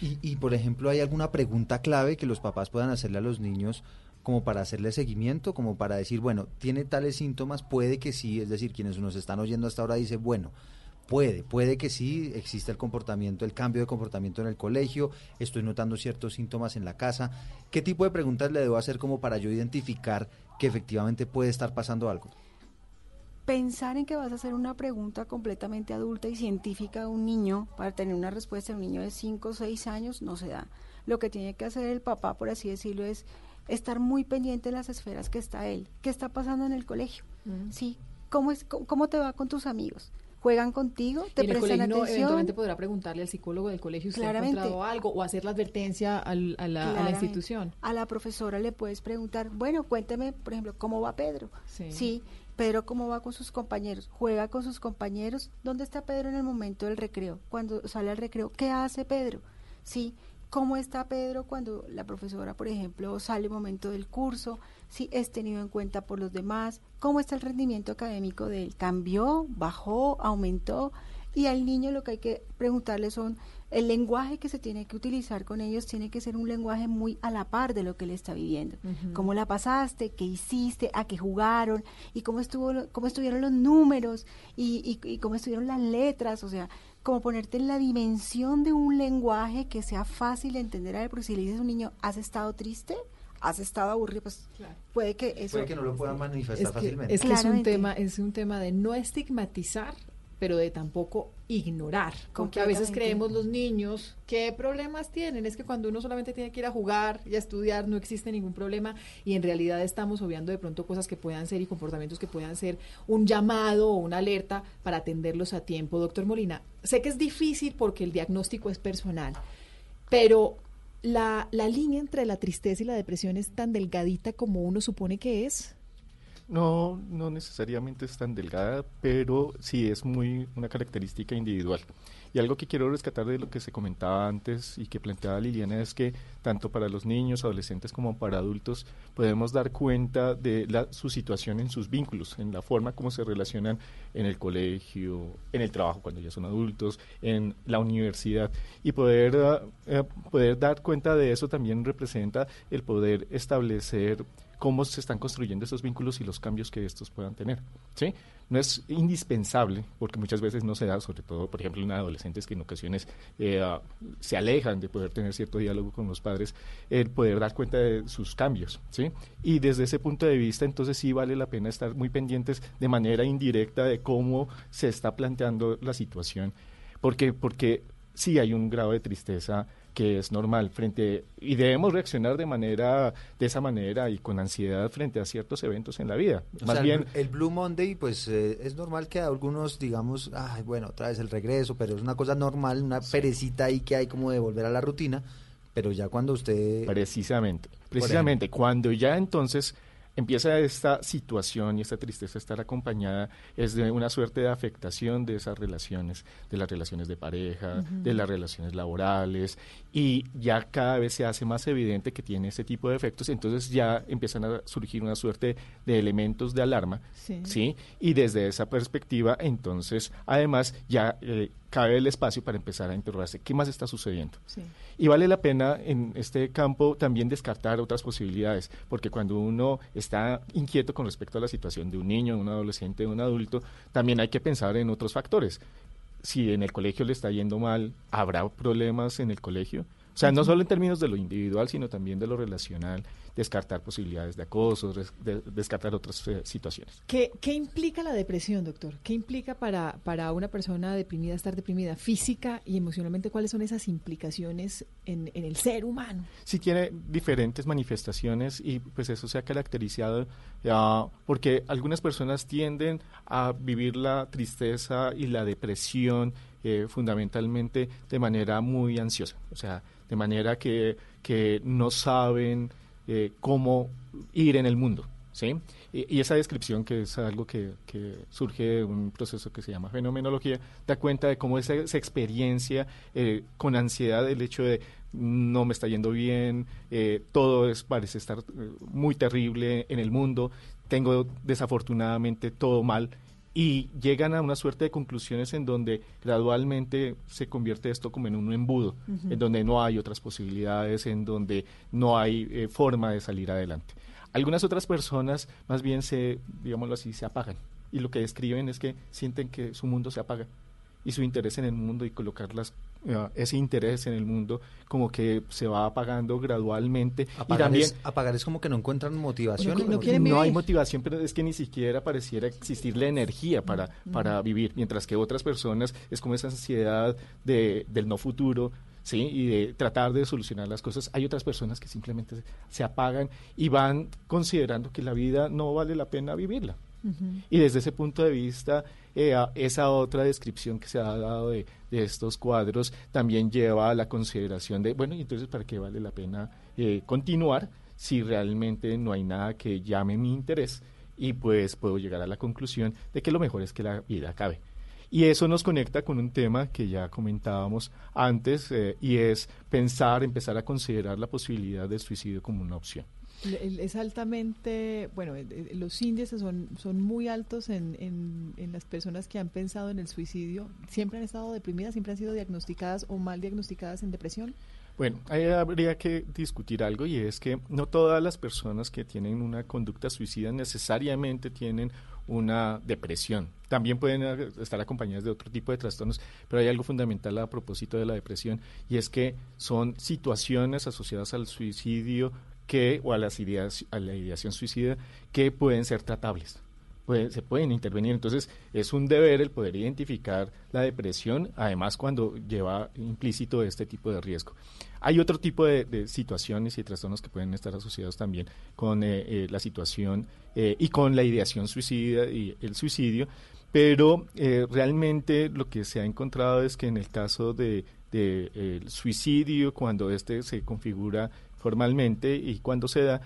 Y, y por ejemplo, ¿hay alguna pregunta clave que los papás puedan hacerle a los niños como para hacerle seguimiento, como para decir, bueno, tiene tales síntomas, puede que sí, es decir, quienes nos están oyendo hasta ahora dicen, bueno, Puede, puede que sí exista el comportamiento, el cambio de comportamiento en el colegio, estoy notando ciertos síntomas en la casa. ¿Qué tipo de preguntas le debo hacer como para yo identificar que efectivamente puede estar pasando algo? Pensar en que vas a hacer una pregunta completamente adulta y científica a un niño para tener una respuesta a un niño de 5 o 6 años no se da. Lo que tiene que hacer el papá, por así decirlo, es estar muy pendiente de las esferas que está él. ¿Qué está pasando en el colegio? ¿Sí? ¿Cómo, es, cómo te va con tus amigos? juegan contigo, te prestan colegio atención. eventualmente podrá preguntarle al psicólogo del colegio si ha encontrado algo o hacer la advertencia a, la, institución. A la profesora le puedes preguntar, bueno, cuénteme, por ejemplo, ¿cómo va Pedro? Sí. sí. Pedro, ¿cómo va con sus compañeros? ¿Juega con sus compañeros? ¿Dónde está Pedro en el momento del recreo? Cuando sale al recreo, ¿qué hace Pedro? Sí. ¿Cómo está Pedro cuando la profesora, por ejemplo, sale un momento del curso? si es tenido en cuenta por los demás, cómo está el rendimiento académico de él, cambió, bajó, aumentó, y al niño lo que hay que preguntarle son el lenguaje que se tiene que utilizar con ellos tiene que ser un lenguaje muy a la par de lo que él está viviendo. ¿Cómo la pasaste? ¿Qué hiciste? ¿A qué jugaron? ¿Y cómo estuvo cómo estuvieron los números? ¿Y, y, y cómo estuvieron las letras? O sea, como ponerte en la dimensión de un lenguaje que sea fácil de entender a él, porque si le dices a un niño, ¿has estado triste? has estado aburrido, pues puede que eso... Puede que no lo puedan manifestar fácilmente. Es que es un, tema, es un tema de no estigmatizar, pero de tampoco ignorar. Porque a veces creemos los niños, ¿qué problemas tienen? Es que cuando uno solamente tiene que ir a jugar y a estudiar, no existe ningún problema y en realidad estamos obviando de pronto cosas que puedan ser y comportamientos que puedan ser un llamado o una alerta para atenderlos a tiempo. Doctor Molina, sé que es difícil porque el diagnóstico es personal, pero la, la línea entre la tristeza y la depresión es tan delgadita como uno supone que es. No, no necesariamente es tan delgada, pero sí es muy una característica individual. Y algo que quiero rescatar de lo que se comentaba antes y que planteaba Liliana es que tanto para los niños, adolescentes como para adultos podemos dar cuenta de la, su situación en sus vínculos, en la forma como se relacionan en el colegio, en el trabajo cuando ya son adultos, en la universidad. Y poder, eh, poder dar cuenta de eso también representa el poder establecer cómo se están construyendo esos vínculos y los cambios que estos puedan tener. ¿sí? No es indispensable, porque muchas veces no se da, sobre todo, por ejemplo, en adolescentes que en ocasiones ah, se alejan de poder tener cierto diálogo con los padres, el poder dar cuenta de sus cambios. ¿sí? Y desde ese punto de vista, entonces sí vale la pena estar muy pendientes de manera indirecta de cómo se está planteando la situación, porque, porque sí hay un grado de tristeza que es normal frente y debemos reaccionar de manera de esa manera y con ansiedad frente a ciertos eventos en la vida. Más bien el, Blue Monday pues eh, es normal que algunos digamos, ay, bueno, otra vez el regreso, pero es una cosa normal, una perecita ahí que hay como de volver a la rutina, pero ya cuando usted precisamente, precisamente cuando ya entonces empieza esta situación y esta tristeza a estar acompañada es de una suerte de afectación de esas relaciones, de las relaciones de pareja, de las relaciones laborales y ya cada vez se hace más evidente que tiene ese tipo de efectos, entonces ya empiezan a surgir una suerte de elementos de alarma, ¿sí? Y desde esa perspectiva, entonces, además, ya eh, cabe el espacio para empezar a interrogarse qué más está sucediendo. Y vale la pena en este campo también descartar otras posibilidades, porque cuando uno está inquieto con respecto a la situación de un niño, de un adolescente, de un adulto, también hay que pensar en otros factores. Si en el colegio le está yendo mal, ¿habrá problemas en el colegio? O sea, no solo en términos de lo individual, sino también de lo relacional, descartar posibilidades de acoso, descartar otras eh, situaciones. ¿Qué, ¿Qué, implica la depresión, doctor? ¿Qué implica para, para una persona deprimida estar deprimida física y emocionalmente? ¿Cuáles son esas implicaciones en, en el ser humano? Sí, tiene diferentes manifestaciones y pues eso se ha caracterizado uh, porque algunas personas tienden a vivir la tristeza y la depresión eh, fundamentalmente de manera muy ansiosa, o sea, de manera que, que no saben eh, cómo ir en el mundo. ¿sí? Y, esa descripción, que es algo que, surge de un proceso que se llama fenomenología, da cuenta de cómo esa, experiencia eh, con ansiedad, el hecho de no me está yendo bien, eh, todo es, parece estar eh, muy terrible en el mundo, tengo desafortunadamente todo mal y llegan a una suerte de conclusiones en donde gradualmente se convierte esto como en un embudo, en donde no hay otras posibilidades, en donde no hay forma de salir adelante. Algunas otras personas más bien se, digámoslo así, se apagan y lo que describen es que sienten que su mundo se apaga y su interés en el mundo y colocarlas eh, ese interés en el mundo como que se va apagando gradualmente apagar y también es, apagar es como que no encuentran motivación no, hay motivación pero es que ni siquiera pareciera existir la energía para para vivir mientras que otras personas es como esa ansiedad de, del no futuro ¿sí? y de tratar de solucionar las cosas. Hay otras personas que simplemente se apagan y van considerando que la vida no vale la pena vivirla. Y desde ese punto de vista, eh, esa otra descripción que se ha dado de, estos cuadros también lleva a la consideración de, bueno, entonces, ¿para qué vale la pena eh, continuar si realmente no hay nada que llame mi interés? Y pues puedo llegar a la conclusión de que lo mejor es que la vida acabe. Y eso nos conecta con un tema que ya comentábamos antes eh, y es pensar, empezar a considerar la posibilidad del suicidio como una opción. Es altamente, bueno, eh, eh, los índices son, son muy altos en, en, en, las personas que han pensado en el suicidio. ¿Siempre han estado deprimidas? ¿Siempre han sido diagnosticadas o mal diagnosticadas en depresión? Bueno, ahí habría que discutir algo y es que no todas las personas que tienen una conducta suicida necesariamente tienen una depresión. También pueden estar acompañadas de otro tipo de trastornos, pero hay algo fundamental a propósito de la depresión y es que son situaciones asociadas al suicidio que o a, las ideas, la ideación suicida que pueden ser tratables. se pueden intervenir. Entonces, es un deber el poder identificar la depresión, además cuando lleva implícito este tipo de riesgo. Hay otro tipo de, situaciones y trastornos que pueden estar asociados también con eh, eh, la situación eh, y con la ideación suicida y el suicidio, pero realmente lo que se ha encontrado es que en el caso de, el suicidio, cuando este se configura formalmente y cuando se da,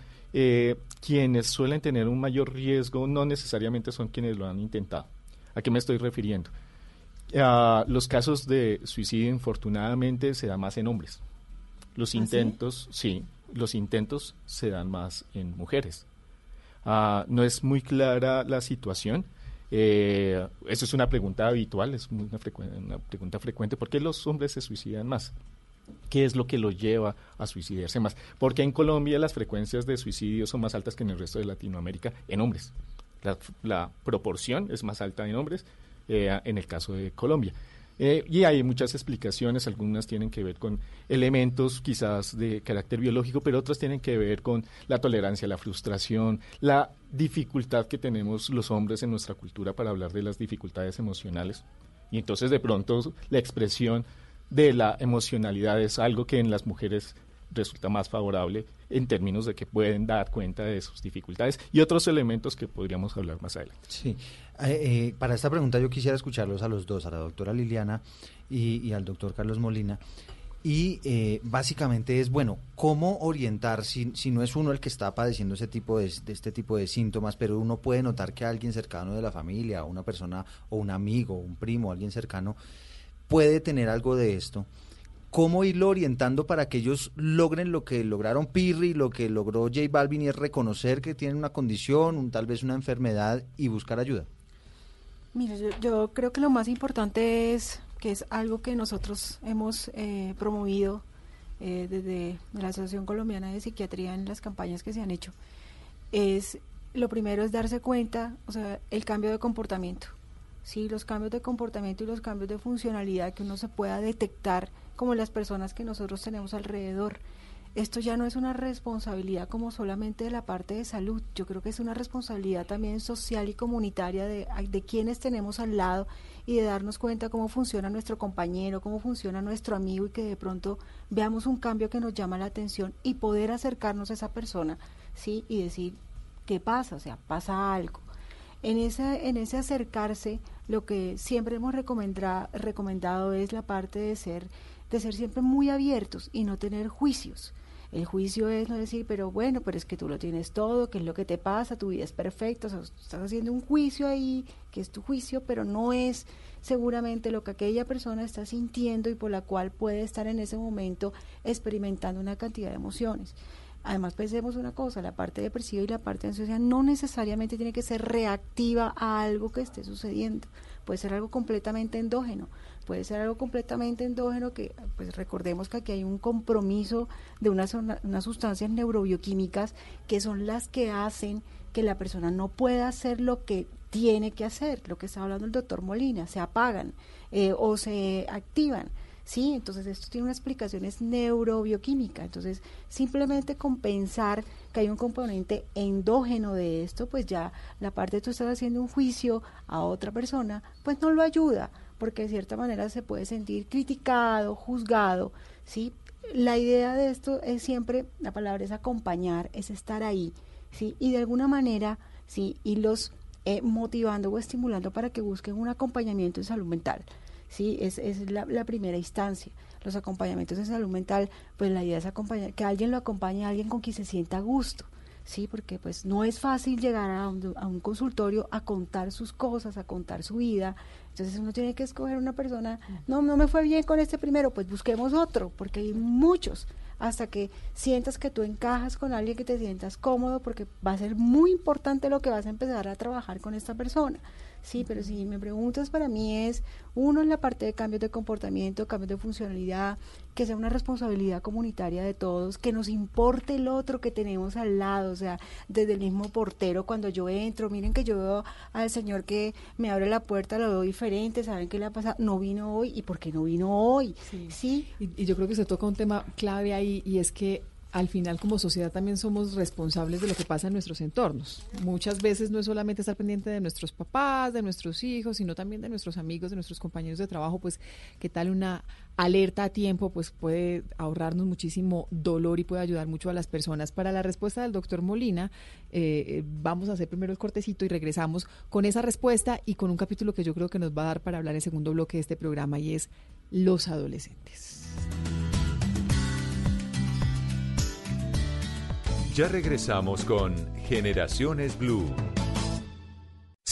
quienes suelen tener un mayor riesgo no necesariamente son quienes lo han intentado. ¿A qué me estoy refiriendo? los casos de suicidio, infortunadamente, se da más en hombres. Los ¿Ah, intentos, sí? los intentos se dan más en mujeres. Ah, no es muy clara la situación. Eh, eso es una pregunta habitual, es una, una, pregunta frecuente. ¿Por qué los hombres se suicidan más? ¿Qué es lo que los lleva a suicidarse más? Porque en Colombia las frecuencias de suicidio son más altas que en el resto de Latinoamérica en hombres. La, proporción es más alta en hombres eh, en el caso de Colombia. Eh, y hay muchas explicaciones, algunas tienen que ver con elementos quizás de carácter biológico, pero otras tienen que ver con la tolerancia, la frustración, la dificultad que tenemos los hombres en nuestra cultura para hablar de las dificultades emocionales. Y entonces de pronto la expresión de la emocionalidad es algo que en las mujeres resulta más favorable en términos de que pueden dar cuenta de sus dificultades y otros elementos que podríamos hablar más adelante. Sí, eh, eh, para esta pregunta yo quisiera escucharlos a los dos, a la doctora Liliana y, al doctor Carlos Molina. Y eh, básicamente es, bueno, ¿cómo orientar si, si, no es uno el que está padeciendo ese tipo de, de, este tipo de síntomas, pero uno puede notar que alguien cercano de la familia, una persona o un amigo, un primo, alguien cercano, puede tener algo de esto? cómo irlo orientando para que ellos logren lo que lograron Pirri, lo que logró J Balvin y es reconocer que tienen una condición, tal vez una enfermedad y buscar ayuda. Mira, yo, creo que lo más importante es que es algo que nosotros hemos eh, promovido eh, desde la Asociación Colombiana de Psiquiatría en las campañas que se han hecho. Es lo primero es darse cuenta, o sea, el cambio de comportamiento. Sí, los cambios de comportamiento y los cambios de funcionalidad que uno se pueda detectar como las personas que nosotros tenemos alrededor. Esto ya no es una responsabilidad como solamente de la parte de salud, yo creo que es una responsabilidad también social y comunitaria de, de quienes tenemos al lado y de darnos cuenta cómo funciona nuestro compañero, cómo funciona nuestro amigo y que de pronto veamos un cambio que nos llama la atención y poder acercarnos a esa persona, ¿sí? Y decir, ¿qué pasa? O sea, pasa algo. En ese, en ese acercarse, lo que siempre hemos recomendado es la parte de ser de ser siempre muy abiertos y no tener juicios. El juicio es no decir, pero bueno, pero es que tú lo tienes todo, que es lo que te pasa, tu vida es perfecta, o sea, estás haciendo un juicio ahí, que es tu juicio, pero no es seguramente lo que aquella persona está sintiendo y por la cual puede estar en ese momento experimentando una cantidad de emociones. Además, pensemos una cosa, la parte depresiva y la parte ansiosa no necesariamente tiene que ser reactiva a algo que esté sucediendo. Puede ser algo completamente endógeno, puede ser algo completamente endógeno que, pues recordemos que aquí hay un compromiso de unas, unas sustancias neurobioquímicas que son las que hacen que la persona no pueda hacer lo que tiene que hacer, lo que está hablando el doctor Molina, se apagan eh, o se activan. ¿Sí? Entonces esto tiene una explicación es neurobioquímica. Entonces simplemente con pensar que hay un componente endógeno de esto, pues ya la parte de tú estás haciendo un juicio a otra persona, pues no lo ayuda, porque de cierta manera se puede sentir criticado, juzgado, ¿sí? La idea de esto es siempre, la palabra es acompañar, es estar ahí, ¿sí? Y de alguna manera, ¿sí? Y los eh, motivando o estimulando para que busquen un acompañamiento en salud mental. ¿Sí? Es, es la, primera instancia. Los acompañamientos de salud mental, pues la idea es acompañar, que alguien lo acompañe a alguien con quien se sienta a gusto, ¿sí? Porque pues no es fácil llegar a un, a un consultorio a contar sus cosas, a contar su vida. Entonces uno tiene que escoger una persona, no, no me fue bien con este primero, pues busquemos otro, porque hay muchos hasta que sientas que tú encajas con alguien que te sientas cómodo, porque va a ser muy importante lo que vas a empezar a trabajar con esta persona. Sí, pero si me preguntas, para mí es uno en la parte de cambios de comportamiento, cambios de funcionalidad, que sea una responsabilidad comunitaria de todos, que nos importe el otro que tenemos al lado, o sea, desde el mismo portero cuando yo entro, miren que yo veo al señor que me abre la puerta, lo veo diferente, saben qué le ha pasado, no vino hoy y por qué no vino hoy, sí. Y, y yo creo que se toca un tema clave ahí y es que al final como sociedad también somos responsables de lo que pasa en nuestros entornos. Muchas veces no es solamente estar pendiente de nuestros papás, de nuestros hijos, sino también de nuestros amigos, de nuestros compañeros de trabajo, pues qué tal una alerta a tiempo, pues puede ahorrarnos muchísimo dolor y puede ayudar mucho a las personas. Para la respuesta del doctor Molina, eh, vamos a hacer primero el cortecito y regresamos con esa respuesta y con un capítulo que yo creo que nos va a dar para hablar en segundo bloque de este programa y es los adolescentes. Ya regresamos con Generaciones Blue.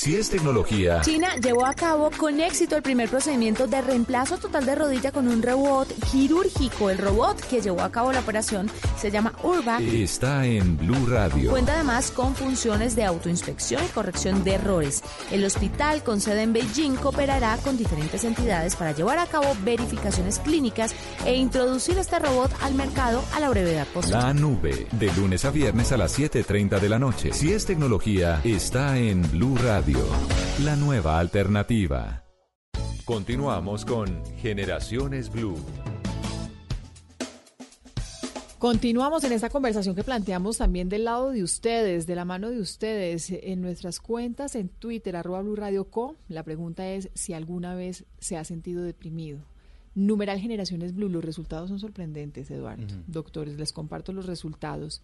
Si es tecnología. China llevó a cabo con éxito el primer procedimiento de reemplazo total de rodilla con un robot quirúrgico. El robot que llevó a cabo la operación se llama Urba. Está en Blue Radio. Cuenta además con funciones de autoinspección y corrección de errores. El hospital con sede en Beijing cooperará con diferentes entidades para llevar a cabo verificaciones clínicas e introducir este robot al mercado a la brevedad posible. La nube, de lunes a viernes a las 7.30 de la noche. Si es tecnología, está en Blue Radio la nueva alternativa. Continuamos con Generaciones Blue. Continuamos en esta conversación que planteamos también del lado de ustedes, de la mano de ustedes, en nuestras cuentas en Twitter, arroba Blue Radio Co. La pregunta es si alguna vez se ha sentido deprimido. Numeral Generaciones Blue, los resultados son sorprendentes, Eduardo. Doctores, les comparto los resultados.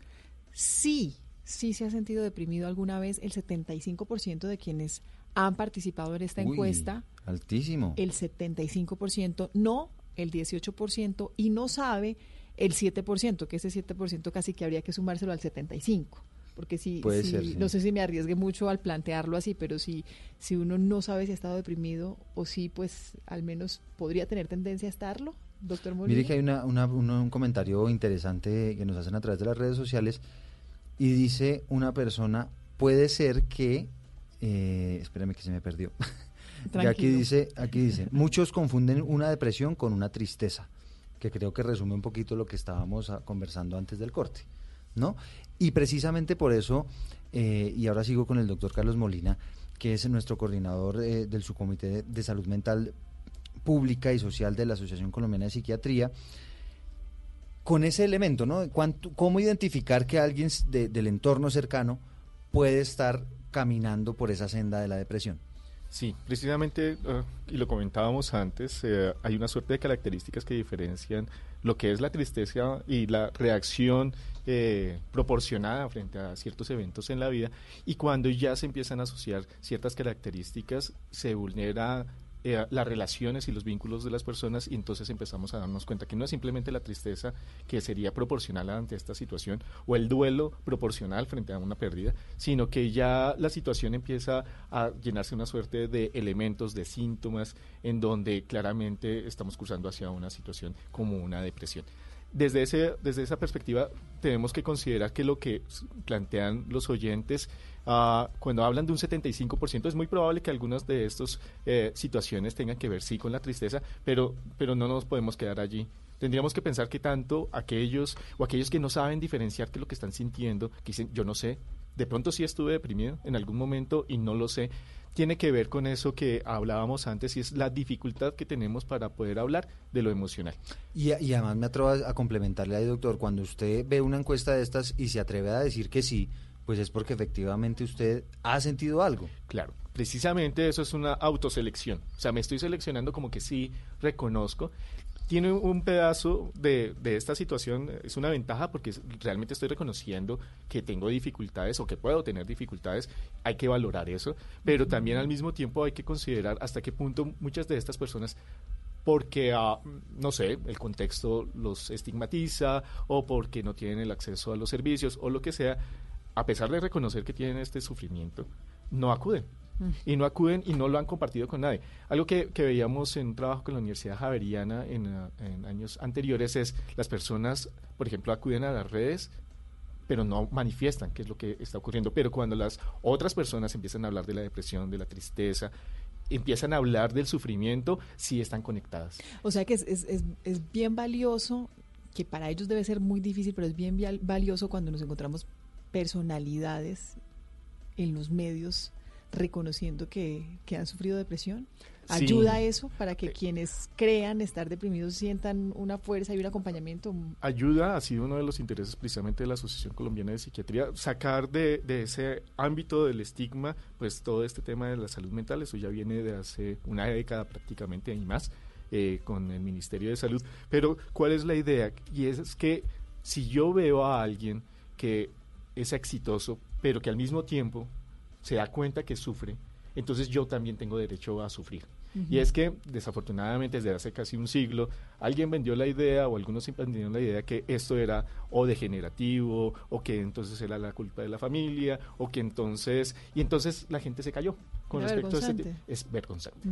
Sí, sí se ha sentido deprimido alguna vez, el 75% de quienes han participado en esta encuesta. Altísimo. El 75%, no el 18% y no sabe el 7%, que ese 7% casi que habría que sumárselo al 75%. Porque si, no sé si me arriesgue mucho al plantearlo así, pero si, si uno no sabe si ha estado deprimido o si pues al menos podría tener tendencia a estarlo, doctor Molina. Mire que hay una, un comentario interesante que nos hacen a través de las redes sociales y dice una persona, puede ser que, eh, espérame que se me perdió. aquí dice, aquí dice, muchos confunden una depresión con una tristeza, que creo que resume un poquito lo que estábamos ah, conversando antes del corte, ¿no? Y precisamente por eso, eh, y ahora sigo con el doctor Carlos Molina, que es nuestro coordinador eh, del subcomité de salud mental pública y social de la Asociación Colombiana de Psiquiatría, con ese elemento, ¿no? ¿Cómo identificar que alguien del entorno cercano puede estar caminando por esa senda de la depresión? Sí, precisamente, ah, y lo comentábamos antes, eh, hay una suerte de características que diferencian lo que es la tristeza y la reacción eh, proporcionada frente a ciertos eventos en la vida, y cuando ya se empiezan a asociar ciertas características, se vulnera eh, las relaciones y los vínculos de las personas y entonces empezamos a darnos cuenta que no es simplemente la tristeza que sería proporcional ante esta situación o el duelo proporcional frente a una pérdida, sino que ya la situación empieza a llenarse una suerte de elementos, de síntomas, en donde claramente estamos cursando hacia una situación como una depresión. Desde, ese, desde esa perspectiva tenemos que considerar que lo que plantean los oyentes uh, cuando hablan de un 75% es muy probable que algunas de estas eh, situaciones tengan que ver sí con la tristeza, pero, pero no nos podemos quedar allí. Tendríamos que pensar que tanto aquellos o aquellos que no saben diferenciar qué es lo que están sintiendo, que dicen yo no sé, de pronto sí estuve deprimido en algún momento y no lo sé, tiene que ver con eso que hablábamos antes y es la dificultad que tenemos para poder hablar de lo emocional. Y, además me atrevo a, complementarle ahí, doctor, cuando usted ve una encuesta de estas y se atreve a decir que sí, pues es porque efectivamente usted ha sentido algo. Claro, precisamente eso es una autoselección. O sea, me estoy seleccionando como que sí reconozco tiene un pedazo de, de, esta situación, es una ventaja porque realmente estoy reconociendo que tengo dificultades o que puedo tener dificultades, hay que valorar eso, pero también al mismo tiempo hay que considerar hasta qué punto muchas de estas personas porque, ah, no sé, el contexto los estigmatiza o porque no tienen el acceso a los servicios o lo que sea, a pesar de reconocer que tienen este sufrimiento, no acuden y no acuden y no lo han compartido con nadie. Algo que, veíamos en un trabajo con la Universidad Javeriana en, en, años anteriores es las personas, por ejemplo, acuden a las redes pero no manifiestan qué es lo que está ocurriendo. Pero cuando las otras personas empiezan a hablar de la depresión, de la tristeza, empiezan a hablar del sufrimiento, sí están conectadas. O sea que es, es, es, es bien valioso, que para ellos debe ser muy difícil, pero es bien valioso cuando nos encontramos personalidades en los medios reconociendo que, han sufrido depresión? ¿Ayuda eso para que eh, quienes crean estar deprimidos sientan una fuerza y un acompañamiento? Ayuda, ha sido uno de los intereses precisamente de la Asociación Colombiana de Psiquiatría, sacar de, ese ámbito del estigma, pues todo este tema de la salud mental, eso ya viene de hace una década prácticamente y más. Eh, con el Ministerio de Salud. Pero, ¿cuál es la idea? Y es que si yo veo a alguien que es exitoso, pero que al mismo tiempo se da cuenta que sufre, entonces yo también tengo derecho a sufrir. Y es que, desafortunadamente, desde hace casi un siglo, alguien vendió la idea, o algunos vendieron la idea que esto era o degenerativo, o que entonces era la culpa de la familia, o que entonces. Y entonces la gente se cayó con respecto a este Es vergonzante.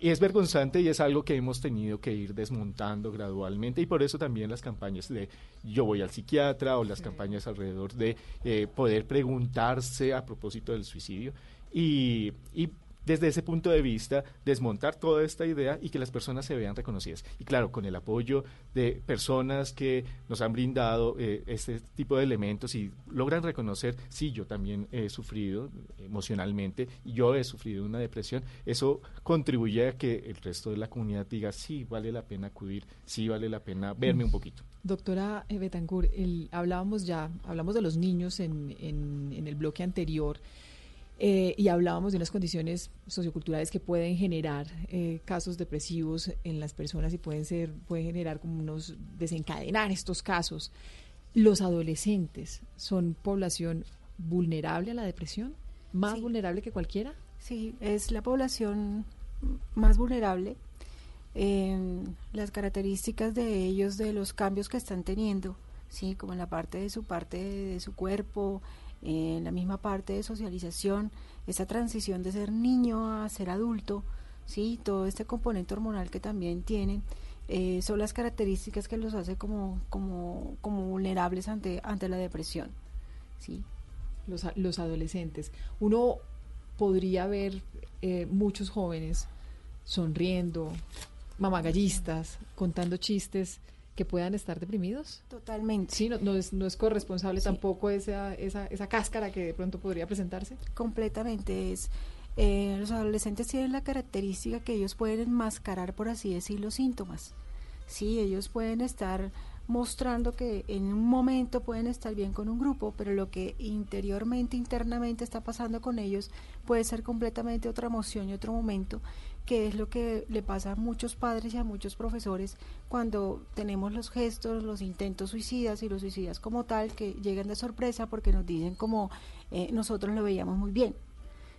Y es vergonzante y es algo que hemos tenido que ir desmontando gradualmente, y por eso también las campañas de yo voy al psiquiatra, o las campañas alrededor de eh, poder preguntarse a propósito del suicidio. Y, y desde ese punto de vista, desmontar toda esta idea y que las personas se vean reconocidas. Y claro, con el apoyo de personas que nos han brindado eh, este tipo de elementos y logran reconocer, sí, yo también he sufrido emocionalmente, yo he sufrido una depresión, eso contribuye a que el resto de la comunidad diga, sí, vale la pena acudir, sí, vale la pena verme un poquito. Doctora Betancourt, hablábamos ya, hablamos de los niños en, en el bloque anterior. Eh, y hablábamos de unas condiciones socioculturales que pueden generar eh, casos depresivos en las personas y pueden ser, pueden generar como unos desencadenar estos casos. Los adolescentes son población vulnerable a la depresión, más vulnerable que cualquiera. Sí, es la población más vulnerable. las características de ellos, de los cambios que están teniendo, sí, como en la parte de su parte de su cuerpo, en la misma parte de socialización, esa transición de ser niño a ser adulto, ¿sí? todo este componente hormonal que también tienen, eh, son las características que los hace como, como, como vulnerables ante, ante la depresión. ¿sí? Los, los adolescentes. Uno podría ver eh, muchos jóvenes sonriendo, mamagallistas, contando chistes que puedan estar deprimidos? Totalmente. Sí, no, es, no es corresponsable tampoco esa, esa, esa cáscara que de pronto podría presentarse. Completamente. Es, eh, los adolescentes tienen la característica que ellos pueden enmascarar, por así decir, los síntomas. Sí, ellos pueden estar mostrando que en un momento pueden estar bien con un grupo, pero lo que interiormente, internamente está pasando con ellos puede ser completamente otra emoción y otro momento que es lo que le pasa a muchos padres y a muchos profesores cuando tenemos los gestos, los intentos suicidas y los suicidas como tal que llegan de sorpresa porque nos dicen como eh, nosotros lo veíamos muy bien.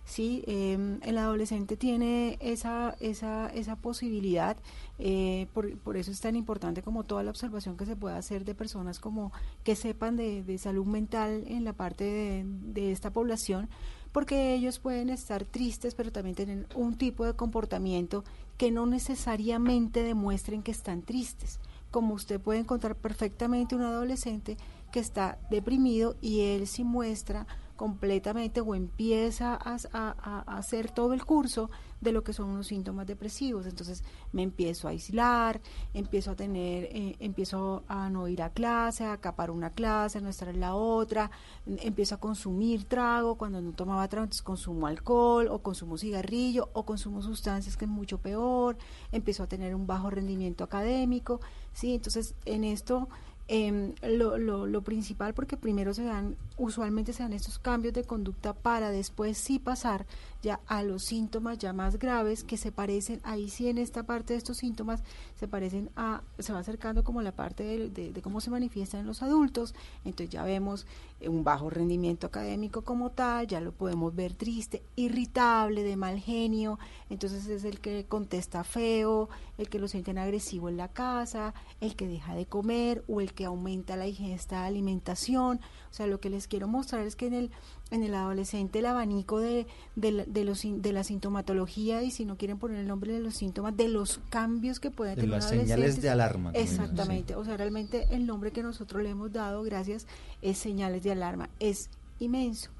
Sí, em, el adolescente tiene esa, esa, esa posibilidad, eh, por, por, eso es tan importante como toda la observación que se pueda hacer de personas como que sepan de, de salud mental en la parte de, esta población, porque ellos pueden estar tristes, pero también tienen un tipo de comportamiento que no necesariamente demuestren que están tristes. Como usted puede encontrar perfectamente un adolescente que está deprimido y él sí muestra completamente o empieza a, hacer todo el curso de lo que son unos síntomas depresivos. Entonces me empiezo a aislar, empiezo a tener, eh, empiezo a no ir a clase, a acapar una clase, a no estar en la otra, empiezo a consumir trago, cuando no tomaba trago, entonces consumo alcohol o consumo cigarrillo o consumo sustancias que es mucho peor, empiezo a tener un bajo rendimiento académico, ¿sí? Entonces en esto eh, lo, lo, lo, principal, porque primero se dan, usualmente se dan estos cambios de conducta para después sí pasar ya a los síntomas ya más graves que se parecen, ahí sí en esta parte de estos síntomas se parecen a, se va acercando como la parte de, cómo se manifiestan en los adultos, entonces ya vemos eh, un bajo rendimiento académico como tal, ya lo podemos ver triste, irritable, de mal genio, entonces es el que contesta feo, el que lo sienten agresivo en la casa, el que deja de comer o el que aumenta la ingesta de alimentación, sea, lo que les quiero mostrar es que en el en el adolescente el abanico de, de, los, de la sintomatología y si no quieren poner el nombre de los síntomas, de los cambios que pueden tener las señales de alarma. Exactamente, o sea, realmente el nombre que nosotros le hemos dado, gracias, es señales de alarma, es inmenso.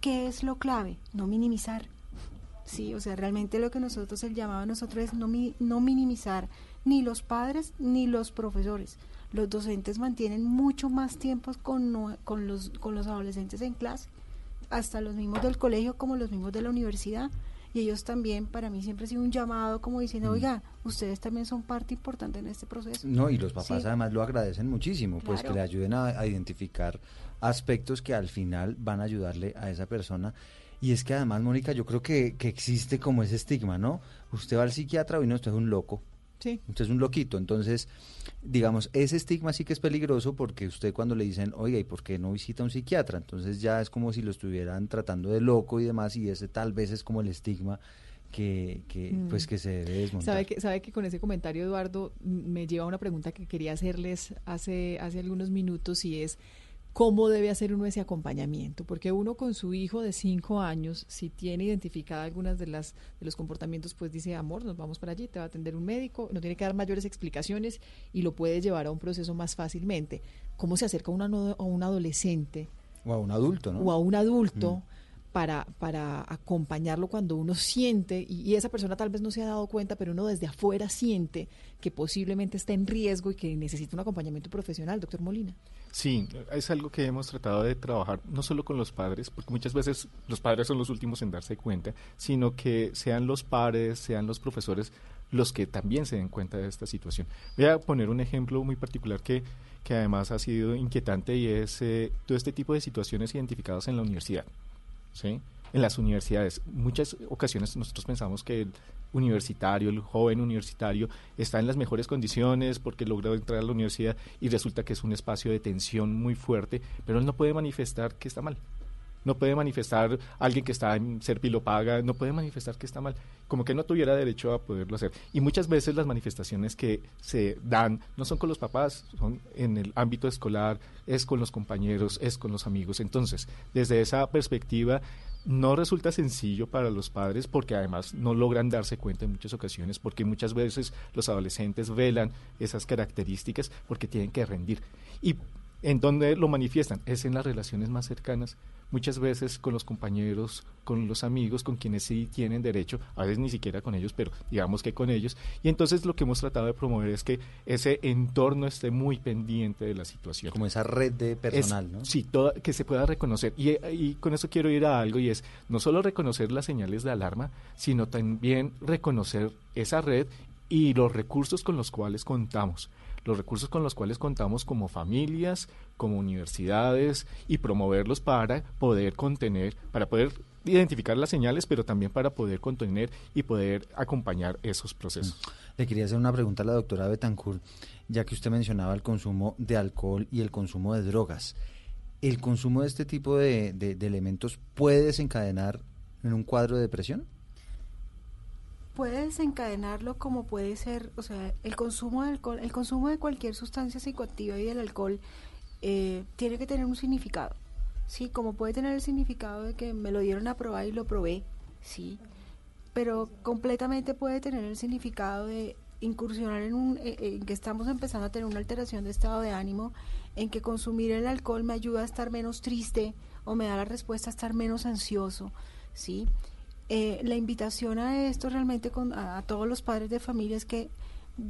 ¿Qué es lo clave? No minimizar. Sí, o sea, realmente lo que nosotros, el llamado a nosotros es no, no minimizar ni los padres ni los profesores. Los docentes mantienen mucho más tiempo con, con, los, con los adolescentes en clase hasta los mismos del colegio como los mismos de la universidad. Y ellos también, para mí siempre ha sido un llamado como diciendo, mm. oiga, ustedes también son parte importante en este proceso. No, y los papás además lo agradecen muchísimo, pues que le ayuden a, identificar aspectos que al final van a ayudarle a esa persona. Y es que además, Mónica, yo creo que, que existe como ese estigma, ¿no? Usted va al psiquiatra y no, usted es un loco. Sí. Usted es un loquito. Entonces, digamos, ese estigma sí que es peligroso porque usted cuando le dicen, oiga, ¿y por qué no visita a un psiquiatra? Entonces ya es como si lo estuvieran tratando de loco y demás, y ese tal vez es como el estigma que, que mm. pues que se debe desmontar. ¿Sabe que, sabe que con ese comentario, Eduardo, me lleva a una pregunta que quería hacerles hace, hace algunos minutos y es cómo debe hacer uno ese acompañamiento, porque uno con su hijo de cinco años, si tiene identificada algunas de las de los comportamientos, pues dice, amor, nos vamos para allí, te va a atender un médico, no tiene que dar mayores explicaciones y lo puede llevar a un proceso más fácilmente. ¿Cómo se acerca una, a un adolescente? O a un adulto, ¿no? O a un adulto. Mm para, para acompañarlo cuando uno siente, y, esa persona tal vez no se ha dado cuenta, pero uno desde afuera siente que posiblemente está en riesgo y que necesita un acompañamiento profesional, doctor Molina. Sí, es algo que hemos tratado de trabajar no solo con los padres, porque muchas veces los padres son los últimos en darse cuenta, sino que sean los padres, sean los profesores los que también se den cuenta de esta situación. Voy a poner un ejemplo muy particular que, que además ha sido inquietante y es eh, todo este tipo de situaciones identificadas en la universidad. ¿sí? en las universidades. Muchas ocasiones nosotros pensamos que universitario, el joven universitario, está en las mejores condiciones porque logró entrar a la universidad y resulta que es un espacio de tensión muy fuerte, pero él no puede manifestar que está mal no puede manifestar alguien que está en Serpi paga, no puede manifestar que está mal, como que no tuviera derecho a poderlo hacer. Y muchas veces las manifestaciones que se dan no son con los papás, son en el ámbito escolar, es con los compañeros, es con los amigos. Entonces, desde esa perspectiva, no resulta sencillo para los padres porque además no logran darse cuenta en muchas ocasiones porque muchas veces los adolescentes velan esas características porque tienen que rendir. Y en donde lo manifiestan es en las relaciones más cercanas muchas veces con los compañeros, con los amigos, con quienes sí tienen derecho, a veces ni siquiera con ellos, pero digamos que con ellos. Y entonces lo que hemos tratado de promover es que ese entorno esté muy pendiente de la situación. Como esa red de personal, ¿no? Sí, que se pueda reconocer. Y, y con eso quiero ir a algo y es no solo reconocer las señales de alarma, sino también reconocer esa red y los recursos con los cuales contamos los recursos con los cuales contamos como familias, como universidades y promoverlos para poder contener, para poder identificar las señales, pero también para poder contener y poder acompañar esos procesos. Mm. Le quería hacer una pregunta a la doctora Betancourt, ya que usted mencionaba el consumo de alcohol y el consumo de drogas. ¿El consumo de este tipo de, de elementos puede desencadenar en un cuadro de depresión? Puede desencadenarlo como puede ser, o sea, el consumo de alcohol, el consumo de cualquier sustancia psicoactiva y el alcohol eh, tiene que tener un significado, sí, como puede tener el significado de que me lo dieron a probar y lo probé, sí, pero completamente puede tener el significado de incursionar en un, eh, en que estamos empezando a tener una alteración de estado de ánimo, en que consumir el alcohol me ayuda a estar menos triste o me da la respuesta a estar menos ansioso, sí. Eh, la invitación a esto realmente con, a, todos los padres de familia es que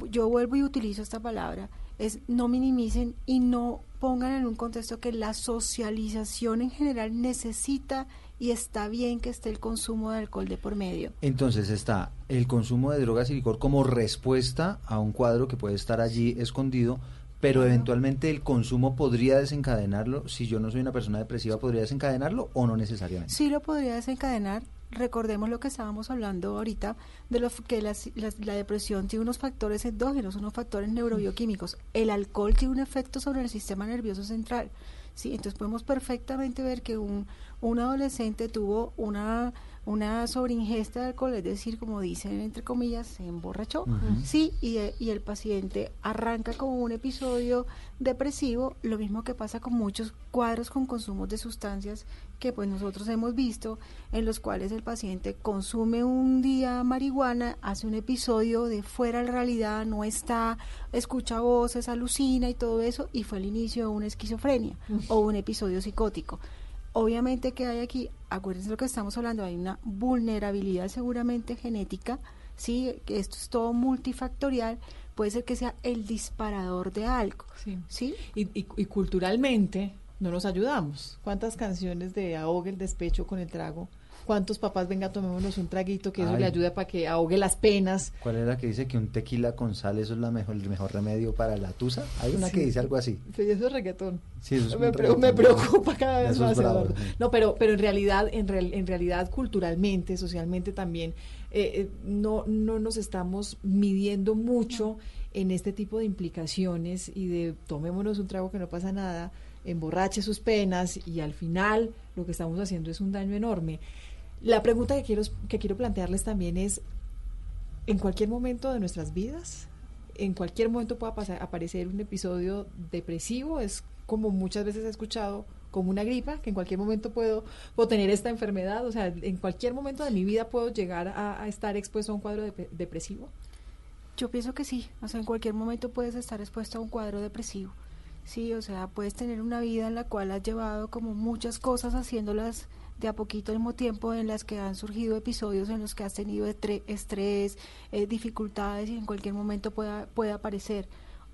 yo vuelvo y utilizo esta palabra, es no minimicen y no pongan en un contexto que la socialización en general necesita y está bien que esté el consumo de alcohol de por medio. Entonces está el consumo de drogas y licor como respuesta a un cuadro que puede estar allí escondido, pero eventualmente el consumo podría desencadenarlo. Si yo no soy una persona depresiva, ¿podría desencadenarlo o no necesariamente? Sí lo podría desencadenar, recordemos lo que estábamos hablando ahorita, de lo que la, depresión tiene unos factores endógenos, unos factores neurobioquímicos. El alcohol tiene un efecto sobre el sistema nervioso central. ¿sí? Entonces podemos perfectamente ver que un, un adolescente tuvo una una sobreingesta de alcohol, es decir, como dicen entre comillas, se emborrachó, sí, y, y, el paciente arranca con un episodio depresivo, lo mismo que pasa con muchos cuadros con consumos de sustancias que pues nosotros hemos visto, en los cuales el paciente consume un día marihuana, hace un episodio de fuera de la realidad, no está, escucha voces, alucina y todo eso, y fue el inicio de una esquizofrenia o un episodio psicótico. Obviamente que hay aquí, acuérdense lo que estamos hablando, hay una vulnerabilidad seguramente genética, sí, que esto es todo multifactorial, puede ser que sea el disparador de algo, sí. Y, y, culturalmente no nos ayudamos. ¿Cuántas canciones de ahogue el despecho con el trago? ¿Cuántos papás, venga, tomémonos un traguito que eso le ayuda para que ahogue las penas? ¿Cuál es la que dice que un tequila con sal eso es la mejor, el mejor remedio para la tusa? Hay una que dice algo así. Sí, eso es reggaetón. Sí, eso es me, me preocupa cada vez más, Eduardo. No, pero, pero en realidad, en, en realidad, culturalmente, socialmente también, eh, eh, no, no nos estamos midiendo mucho en este tipo de implicaciones y de tomémonos un trago que no pasa nada, emborrache sus penas y al final lo que estamos haciendo es un daño enorme. La pregunta que quiero, que quiero plantearles también es, en cualquier momento de nuestras vidas, en cualquier momento pueda pasar, aparecer un episodio depresivo, es como muchas veces he escuchado, como una gripa, que en cualquier momento puedo, puedo tener esta enfermedad, o sea, en cualquier momento de mi vida puedo llegar a, estar expuesto a un cuadro depresivo. Yo pienso que sí, o sea, en cualquier momento puedes estar expuesto a un cuadro depresivo. Sí, o sea, puedes tener una vida en la cual has llevado como muchas cosas haciéndolas de a poquito al mismo tiempo en las que han surgido episodios en los que has tenido estrés, eh, dificultades y en cualquier momento pueda, puede aparecer.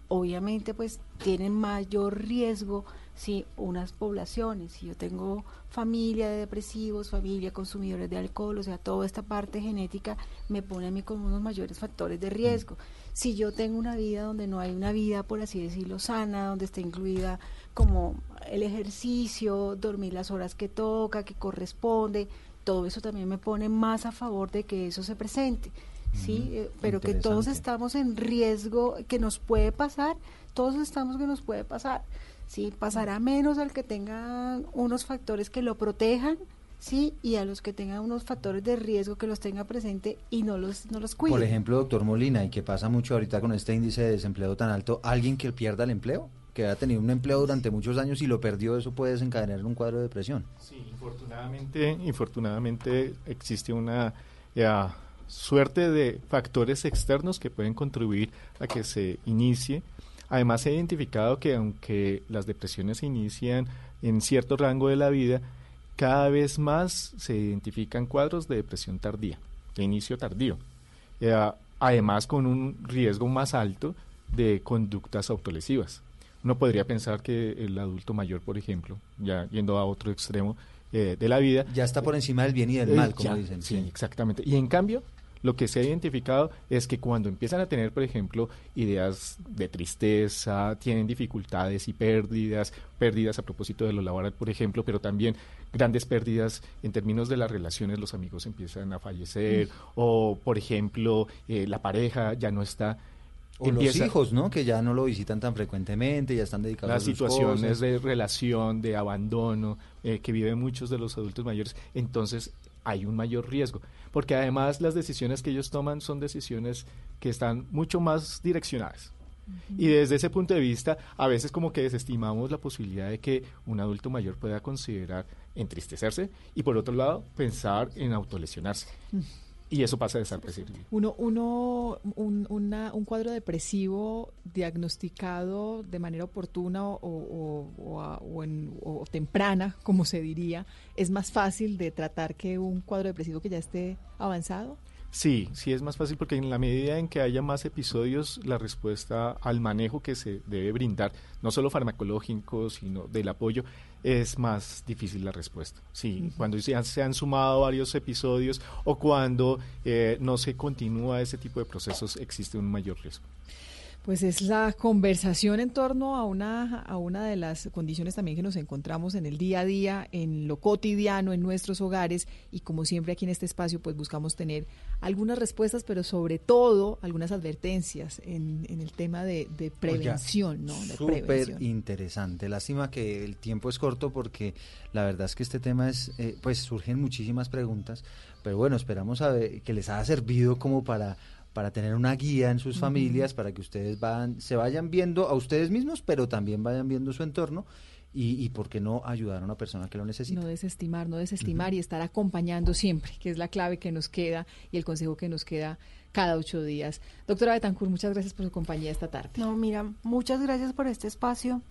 Obviamente pues tienen mayor riesgo si unas poblaciones, si yo tengo familia de depresivos, familia consumidores de alcohol, o sea, toda esta parte genética me pone a mí con unos mayores factores de riesgo. Si yo tengo una vida donde no hay una vida, por así decirlo, sana, donde está incluida como el ejercicio, dormir las horas que toca, que corresponde, todo eso también me pone más a favor de que eso se presente. Sí, eh, pero que todos estamos en riesgo, que nos puede pasar, todos estamos que nos puede pasar. Sí, pasará menos al que tenga unos factores que lo protejan, sí, y a los que tengan unos factores de riesgo que los tenga presente y no los no los cuide. Por ejemplo, doctor Molina, y que pasa mucho ahorita con este índice de desempleo tan alto, alguien que pierda el empleo que ha tenido un empleo durante muchos años y lo perdió, eso puede desencadenar un cuadro de depresión. Sí, infortunadamente, infortunadamente existe una suerte de factores externos que pueden contribuir a que se inicie. Además, se ha identificado que aunque las depresiones se inician en cierto rango de la vida, cada vez más se identifican cuadros de depresión tardía, de inicio tardío. además, con un riesgo más alto de conductas autolesivas uno podría pensar que el adulto mayor, por ejemplo, ya yendo a otro extremo eh, de la vida... Ya está por encima del bien y del eh, mal, como dicen. Sí, exactamente. Y en cambio, lo que se ha identificado es que cuando empiezan a tener, por ejemplo, ideas de tristeza, tienen dificultades y pérdidas, pérdidas a propósito de lo laboral, por ejemplo, pero también grandes pérdidas en términos de las relaciones, los amigos empiezan a fallecer, mm. o, por ejemplo, eh, la pareja ya no está o los hijos, ¿no? Que ya no lo visitan tan frecuentemente, ya están dedicados las a situaciones de relación, de abandono, eh, que viven muchos de los adultos mayores. Entonces, hay un mayor riesgo, porque además las decisiones que ellos toman son decisiones que están mucho más direccionadas. Y desde ese punto de vista, a veces como que desestimamos la posibilidad de que un adulto mayor pueda considerar entristecerse y por otro lado pensar en autolesionarse. Y eso pasa desapercibido. Uno, uno un, un cuadro depresivo diagnosticado de manera oportuna o, o, o, temprana, como se diría, es más fácil de tratar que un cuadro depresivo que ya esté avanzado. Sí, sí es más fácil porque en la medida en que haya más episodios, la respuesta al manejo que se debe brindar, no solo farmacológico, sino del apoyo, es más difícil la respuesta. Sí, cuando se han, se han, sumado varios episodios o cuando eh, no se continúa ese tipo de procesos, existe un mayor riesgo. Pues es la conversación en torno a una, a una de las condiciones también que nos encontramos en el día a día, en lo cotidiano, en nuestros hogares y como siempre aquí en este espacio pues buscamos tener algunas respuestas, pero sobre todo algunas advertencias en, en el tema de, prevención. ¿no? Súper interesante. Lástima que el tiempo es corto porque la verdad es que este tema es, eh, pues surgen muchísimas preguntas, pero bueno, esperamos a ver, que les haya servido como para para tener una guía en sus familias, para que ustedes van, se vayan viendo a ustedes mismos, pero también vayan viendo su entorno y, y por qué no ayudar a una persona que lo necesita. No desestimar, no desestimar y estar acompañando siempre, que es la clave que nos queda y el consejo que nos queda cada ocho días. Doctora Betancourt, muchas gracias por su compañía esta tarde. No, mira, muchas gracias por este espacio.